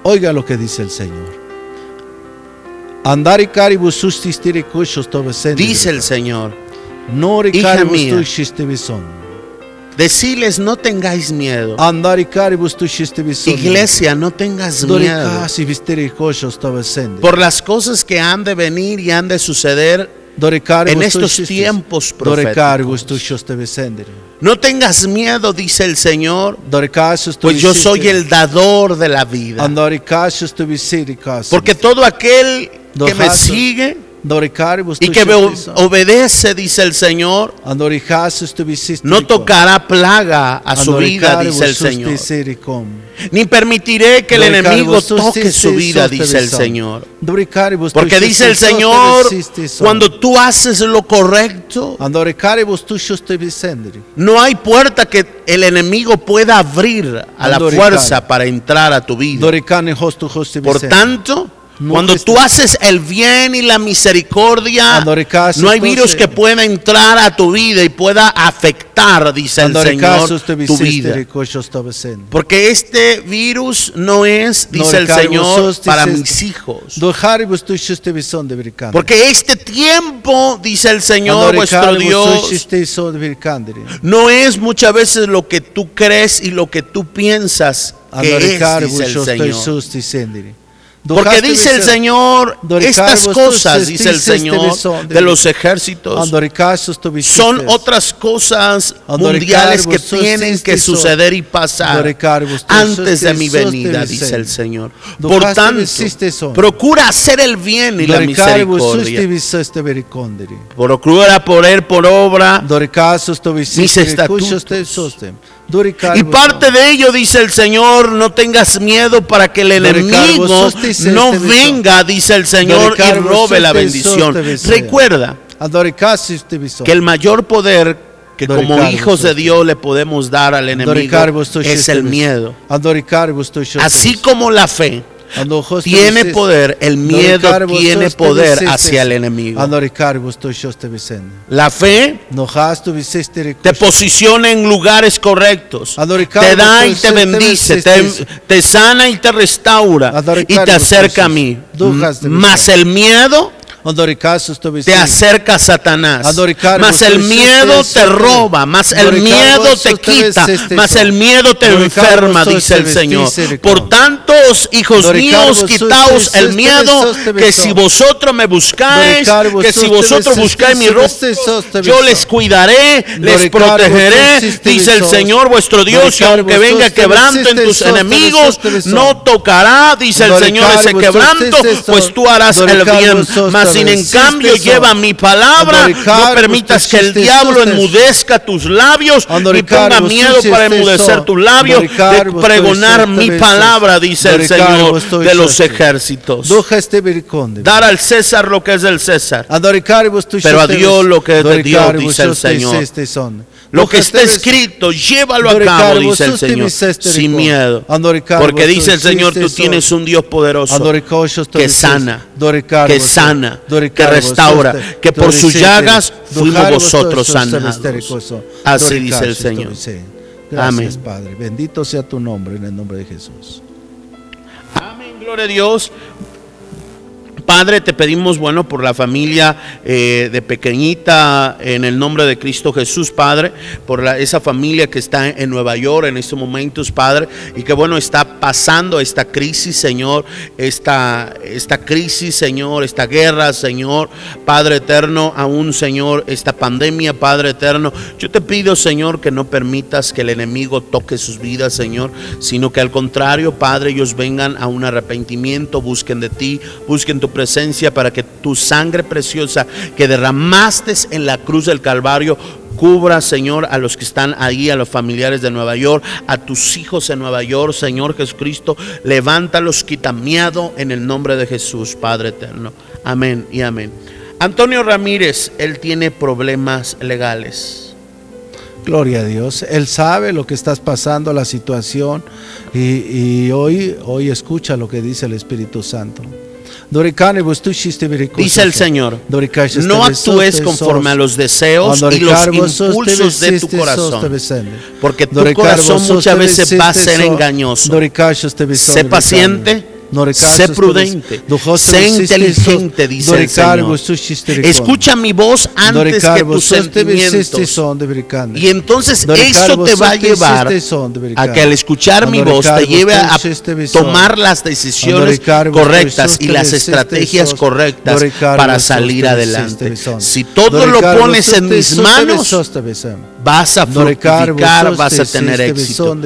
Oigan lo que dice el Señor. Dice el Señor, Hija mía. decirles no tengáis miedo. Iglesia, no tengas miedo por las cosas que han de venir y han de suceder. En estos tiempos proféticos. No tengas miedo, dice el Señor, pues yo soy el dador de la vida. Porque todo aquel que me sigue y que me obedece, dice el Señor, no tocará plaga a su vida, dice el Señor. Ni permitiré que el enemigo toque su vida, dice el. Señor. Porque dice el Señor, cuando tú haces lo correcto, no hay puerta que el enemigo pueda abrir a la fuerza para entrar a tu vida. Por tanto, No cuando tú haces el bien y la misericordia, no hay virus que pueda entrar a tu vida y pueda afectar, dice el Señor, tu vida. Porque este virus no es, dice el Señor, para mis hijos. Porque este tiempo, dice el Señor vuestro Dios, no es muchas veces lo que tú crees y lo que tú piensas que es, dice el Señor. Porque dice el. Señor, estas cosas, dice el Señor, de los ejércitos, son otras cosas mundiales que tienen que suceder y pasar antes de mi venida, dice el. Señor. Por tanto, procura hacer el bien y la misericordia. vericondri. Procura poner por obra Mis estatutos. Y parte de ello, dice el Señor, no tengas miedo para que el enemigo no este venga, dice el Señor, y robe la bendición. beso. Recuerda que el mayor poder que como hijos de. Dios le podemos dar al enemigo es el miedo. Así como la fe tiene poder, el miedo tiene poder hacia el enemigo. La fe te posiciona en lugares correctos, te da y te bendice, te, te sana y te restaura y te acerca a mí. Más el miedo te acerca a Satanás. Más el miedo te roba, más el miedo te quita, más el miedo te enferma, dice el Señor. Por tanto, hijos míos, quitaos el miedo, que si vosotros me buscáis, que si vosotros buscáis mi rostro, yo les cuidaré, les protegeré, dice el. Señor vuestro Dios, y aunque venga quebranto en tus enemigos, no tocará, dice el Señor, ese quebranto, pues tú harás el bien. Mas sin en cambio lleva mi palabra, no permitas que el diablo enmudezca tus labios y ponga miedo para enmudecer tus labios de pregonar mi palabra, dice el Señor de los ejércitos. Este. Dar al César lo que es del César. Pero a Dios lo que es de Dios, dice el Señor. Lo que está escrito, llévalo a cabo, dice el Señor, sin miedo. Porque dice el Señor, tú tienes un Dios poderoso que sana, que sana, que restaura, que por sus llagas fuimos vosotros sanados. Así dice el Señor. Gracias, Amén. Padre. Bendito sea tu nombre en el nombre de Jesús. Amén, gloria a Dios. Padre, te pedimos, bueno, por la familia eh, de pequeñita, en el nombre de Cristo Jesús, Padre, por esa familia que está en Nueva York en estos momentos, Padre, y que, bueno, está pasando esta crisis, Señor, esta, esta crisis, Señor, esta guerra, Señor, Padre eterno, aún, Señor, esta pandemia, Padre eterno. Yo te pido, Señor, que no permitas que el enemigo toque sus vidas, Señor, sino que al contrario, Padre, ellos vengan a un arrepentimiento, busquen de ti, busquen tu presencia para que tu sangre preciosa que derramaste en la cruz del Calvario Cubra, Señor, a los que están ahí, a los familiares de Nueva York, a tus hijos en Nueva York, Señor Jesucristo. Levántalos, quita miedo en el nombre de Jesús, Padre eterno. Amén y amén. Antonio Ramírez, él tiene problemas legales. Gloria a Dios. Él sabe lo que estás pasando, la situación, y, y hoy, hoy escucha lo que dice el Espíritu Santo. Dice el Señor, no actúes conforme a los deseos y los impulsos de tu corazón. Porque tu corazón muchas veces va a ser engañoso. Sé paciente, sé prudente, sé inteligente, dice el Señor. Escucha mi voz antes que tus sentimientos. Y entonces eso te va a llevar a que al escuchar mi voz te lleve a tomar las decisiones correctas y las estrategias correctas para salir adelante. Si todo lo pones en mis manos. Vas a fructificar, vas a te tener éxito.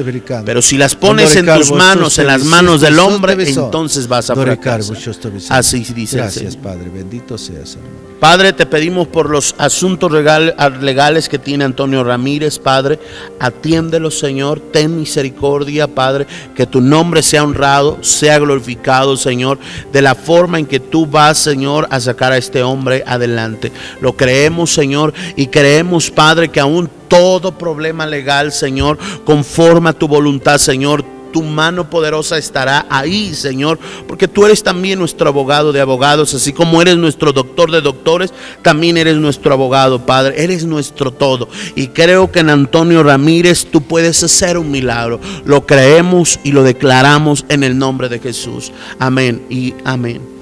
Pero si las pones en tus manos, en las manos hiciste del hombre, entonces vas a fracasar. sos te besón. Así dice Gracias. Padre. Bendito seas, hermano. Padre, te pedimos por los asuntos legales que tiene Antonio Ramírez, Padre. Atiéndelo, Señor. Ten misericordia, Padre. Que tu nombre sea honrado, sea glorificado, Señor. De la forma en que tú vas, Señor, a sacar a este hombre adelante. Lo creemos, Señor. Y creemos, Padre, que aún todo problema legal, Señor, conforme a tu voluntad, Señor, tu mano poderosa estará ahí, Señor, porque tú eres también nuestro abogado de abogados, así como eres nuestro doctor de doctores, también eres nuestro abogado, Padre, eres nuestro todo. Y creo que en Antonio Ramírez tú puedes hacer un milagro. Lo creemos y lo declaramos en el nombre de Jesús. Amén y amén.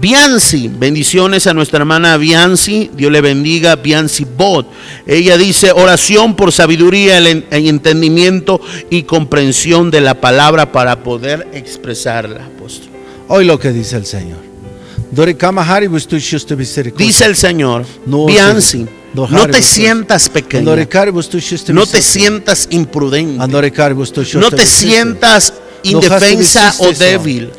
Bianci, bendiciones a nuestra hermana Bianci, Dios le bendiga, Bianci Bot. Ella dice oración por sabiduría, el en- el entendimiento y comprensión de la palabra para poder expresarla. apóstol. Hoy lo que dice el Señor. Dice el Señor, No, Bianci. No, te vos- sientas hiciste no te sientas imprudente, no te sientas indefensa o débil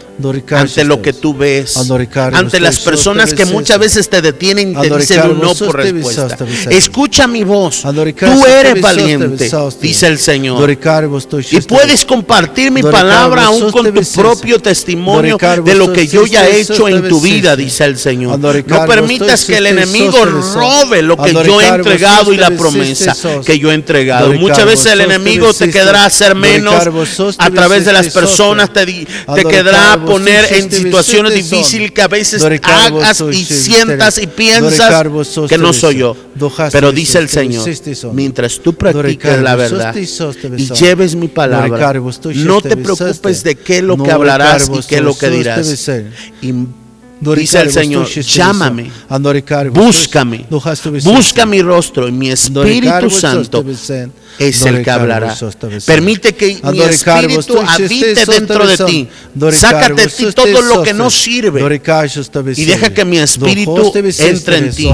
ante lo que tú ves, ante las personas que muchas veces te detienen y te dicen un no por respuesta. Escucha mi voz, tú eres valiente, dice el Señor. Y puedes compartir mi palabra aún con tu propio testimonio de lo que yo ya he hecho en tu vida, dice el Señor. No permitas que el enemigo robe lo que yo he entregado y la promesa que yo he entregado. Muchas veces el enemigo te quedará a Doricar, menos a través de las personas, te, te quedará poner en situaciones difíciles que a veces hagas y sientas y piensas que no soy yo. Pero dice el Señor, mientras tú practiques la verdad y lleves mi palabra, no te preocupes de qué es lo que hablarás y qué es lo que dirás. Dice el Señor, llámame, búscame, busca mi rostro y mi Espíritu Santo es el que hablará. Permite que mi Espíritu habite dentro de ti. Sácate de ti todo lo que no sirve. Y deja que mi espíritu entre en ti.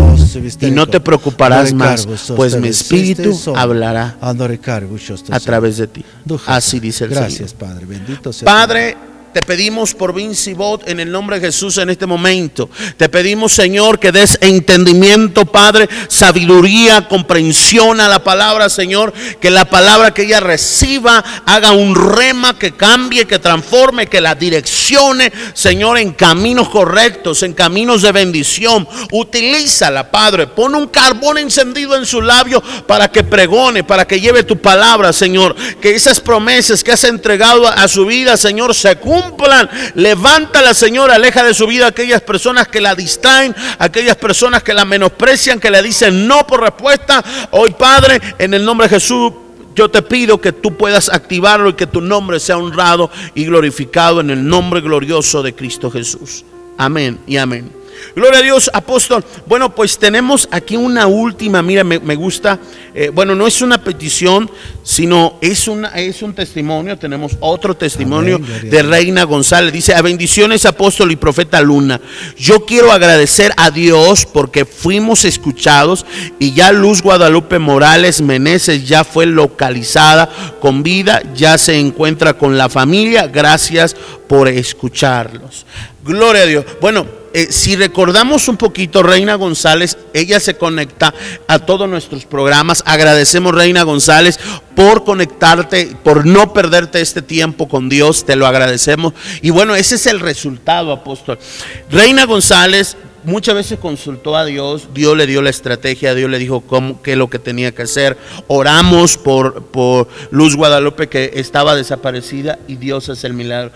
Y no te preocuparás más, pues mi espíritu hablará a través de ti. Así dice el Gracias, Señor. Padre. Te pedimos por Vinci Bot en el nombre de Jesús en este momento. Te pedimos, Señor, que des entendimiento, Padre, sabiduría, comprensión a la palabra, Señor. Que la palabra que ella reciba haga un rema que cambie, que transforme, que la direccione, Señor, en caminos correctos, en caminos de bendición. Utilízala, Padre. Pon un carbón encendido en su labio para que pregone, para que lleve tu palabra, Señor. Que esas promesas que has entregado a su vida, Señor, se cumplan. Levántala, Señor, aleja de su vida aquellas personas que la distraen, aquellas personas que la menosprecian, que le dicen no por respuesta. Hoy, Padre, en el nombre de Jesús, yo te pido que tú puedas activarlo y que tu nombre sea honrado y glorificado en el nombre glorioso de Cristo Jesús. Amén y amén. Gloria a Dios, apóstol. Bueno, pues tenemos aquí una última, mira, me, me gusta, eh, bueno, no es una petición, sino es, una, es un testimonio. Tenemos otro testimonio Amén, de. Reina González. Dice, a bendiciones, apóstol y profeta Luna. Yo quiero agradecer a Dios porque fuimos escuchados y ya Luz Guadalupe Morales Meneses ya fue localizada con vida, ya se encuentra con la familia. Gracias por escucharlos. Gloria a Dios. Bueno, eh, si recordamos un poquito, Reina González, ella se conecta a todos nuestros programas. Agradecemos, Reina González, por conectarte, por no perderte este tiempo con Dios. Te lo agradecemos. Y bueno, ese es el resultado, apóstol. Reina González muchas veces consultó a Dios, Dios le dio la estrategia, Dios le dijo cómo, qué es lo que tenía que hacer. Oramos por, por Luz Guadalupe que estaba desaparecida y Dios hace el milagro.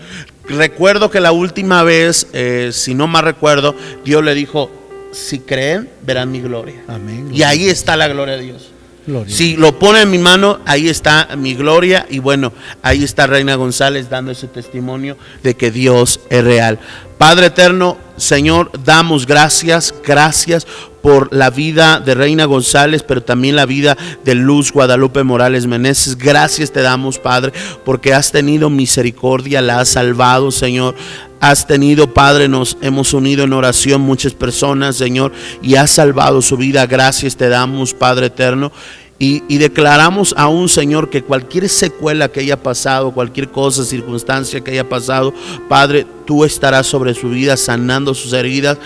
Recuerdo que la última vez, eh, si no mal recuerdo, Dios le dijo, si creen, verán mi gloria. Amén. Y ahí está la gloria de Dios. Gloria. Si lo pone en mi mano, ahí está mi gloria. Y bueno, ahí está Reina González dando ese testimonio de que Dios es real. Padre eterno, Señor, damos gracias, gracias por la vida de Reina González, pero también la vida de Luz Guadalupe Morales Meneses. Gracias te damos, Padre, porque has tenido misericordia, la has salvado, Señor. Has tenido, Padre, nos hemos unido en oración muchas personas, Señor, y has salvado su vida. Gracias te damos, Padre eterno. Y, declaramos a un Señor que cualquier secuela que haya pasado, cualquier cosa, circunstancia que haya pasado, Padre, tú estarás sobre su vida, sanando sus heridas,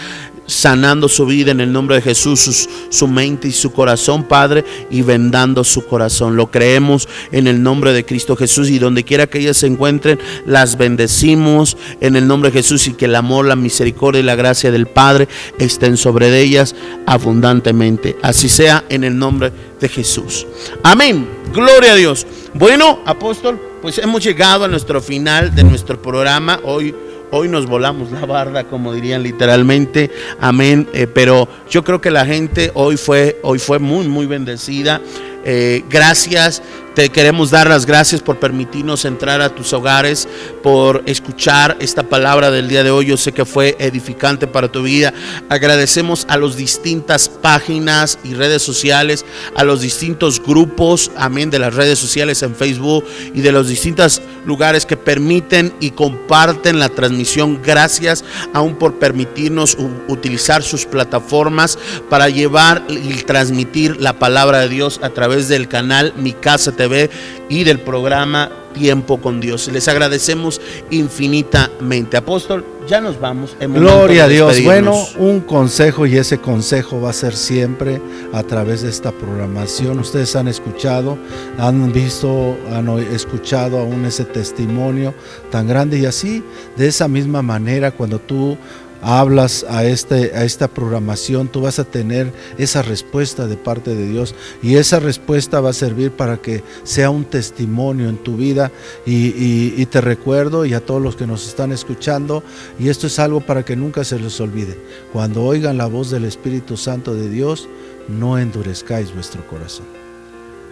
sanando su vida en el nombre de Jesús, sus- su mente y su corazón, Padre, y vendando su corazón. Lo creemos en el nombre de Cristo Jesús y donde quiera que ellas se encuentren, las bendecimos en el nombre de Jesús y que el amor, la misericordia y la gracia del Padre estén sobre ellas abundantemente. Así sea en el nombre de Jesús. Amén. Gloria a Dios. Bueno, apóstol, pues hemos llegado a nuestro final de nuestro programa. Hoy Hoy nos volamos la barda, como dirían literalmente. Amén. Eh, pero yo creo que la gente hoy fue, hoy fue muy, muy bendecida. Eh, gracias. Te queremos dar las gracias por permitirnos entrar a tus hogares, por escuchar esta palabra del día de hoy. Yo sé que fue edificante para tu vida. Agradecemos a las distintas páginas y redes sociales, a los distintos grupos, amén, de las redes sociales en Facebook y de los distintos lugares que permiten y comparten la transmisión. Gracias aún por permitirnos utilizar sus plataformas para llevar y transmitir la palabra de Dios a través del canal Mi Casa TV y del programa Tiempo con Dios. Les agradecemos infinitamente. Apóstol, ya nos vamos. Gloria a Dios. Bueno, un consejo y ese consejo va a ser siempre a través de esta programación. Ustedes han escuchado, han visto, han escuchado aún ese testimonio tan grande y así, de esa misma manera, cuando tú hablas a, este, a esta programación, tú vas a tener esa respuesta de parte de Dios y esa respuesta va a servir para que sea un testimonio en tu vida y, te recuerdo y a todos los que nos están escuchando y esto es algo para que nunca se les olvide. Cuando oigan la voz del Espíritu Santo de Dios, no endurezcáis vuestro corazón.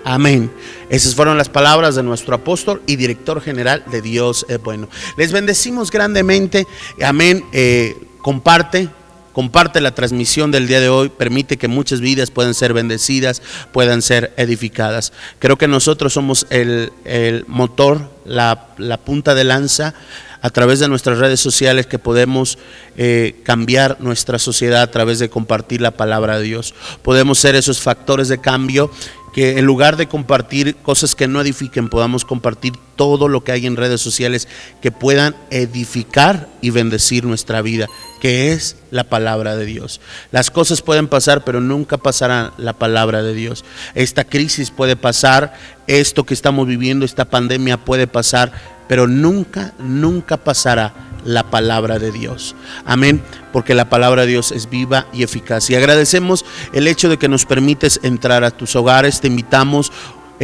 Amén. Esas fueron las palabras de nuestro apóstol y director general de Dios es bueno. Les bendecimos grandemente. Amén. Eh, comparte. Comparte la transmisión del día de hoy, permite que muchas vidas puedan ser bendecidas, puedan ser edificadas. Creo que nosotros somos el, el motor, la, la punta de lanza a través de nuestras redes sociales que podemos eh, cambiar nuestra sociedad a través de compartir la palabra de Dios. Podemos ser esos factores de cambio que en lugar de compartir cosas que no edifiquen, podamos compartir todo lo que hay en redes sociales que puedan edificar y bendecir nuestra vida, que es la palabra de Dios. Las cosas pueden pasar, pero nunca pasará la palabra de Dios. Esta crisis puede pasar, esto que estamos viviendo, esta pandemia puede pasar, pero nunca, nunca pasará la palabra de Dios. Amén, porque la palabra de Dios es viva y eficaz. Y agradecemos el hecho de que nos permites entrar a tus hogares. Te invitamos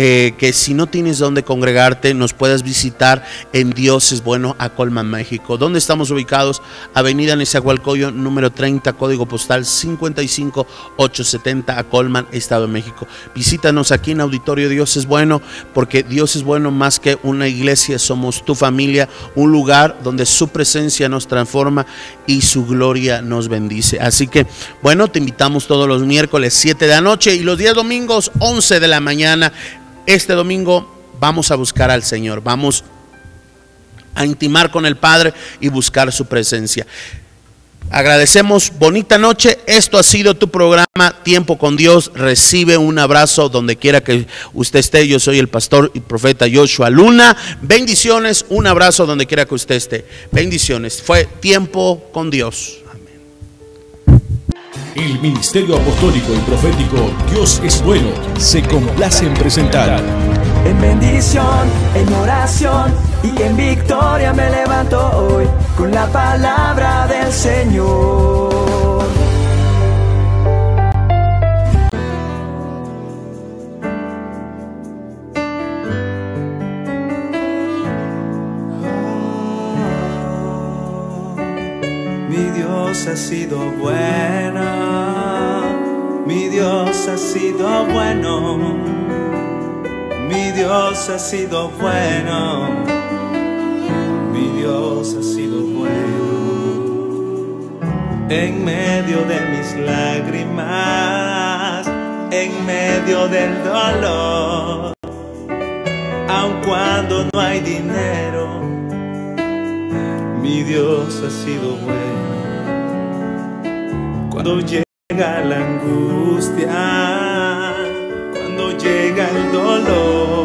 eh, que si no tienes dónde congregarte, nos puedas visitar en Dios es Bueno, a Colman, México. ¿Dónde estamos ubicados? Avenida Nezahualcóyotl, número 30, código postal 55870 a Colman, Estado de México. Visítanos aquí en Auditorio Dios es Bueno, porque Dios es bueno más que una iglesia, somos tu familia, un lugar donde su presencia nos transforma y su gloria nos bendice. Así que, bueno, te invitamos todos los miércoles 7 de la noche y los días domingos 11 de la mañana este domingo vamos a buscar al Señor, vamos a intimar con el Padre y buscar su presencia. Agradecemos, bonita noche, esto ha sido tu programa Tiempo con Dios, recibe un abrazo donde quiera que usted esté, yo soy el pastor y profeta Joshua Luna, bendiciones, un abrazo donde quiera que usted esté, bendiciones, fue Tiempo con Dios. El Ministerio Apostólico y Profético Dios es Bueno se complace en presentar. En bendición, en oración y en victoria me levanto hoy con la palabra del Señor. Mi Dios ha sido bueno, mi Dios ha sido bueno, mi Dios ha sido bueno, mi Dios ha sido bueno. En medio de mis lágrimas, en medio del dolor, aun cuando no hay dinero mi Dios ha sido bueno. Cuando llega la angustia, cuando llega el dolor.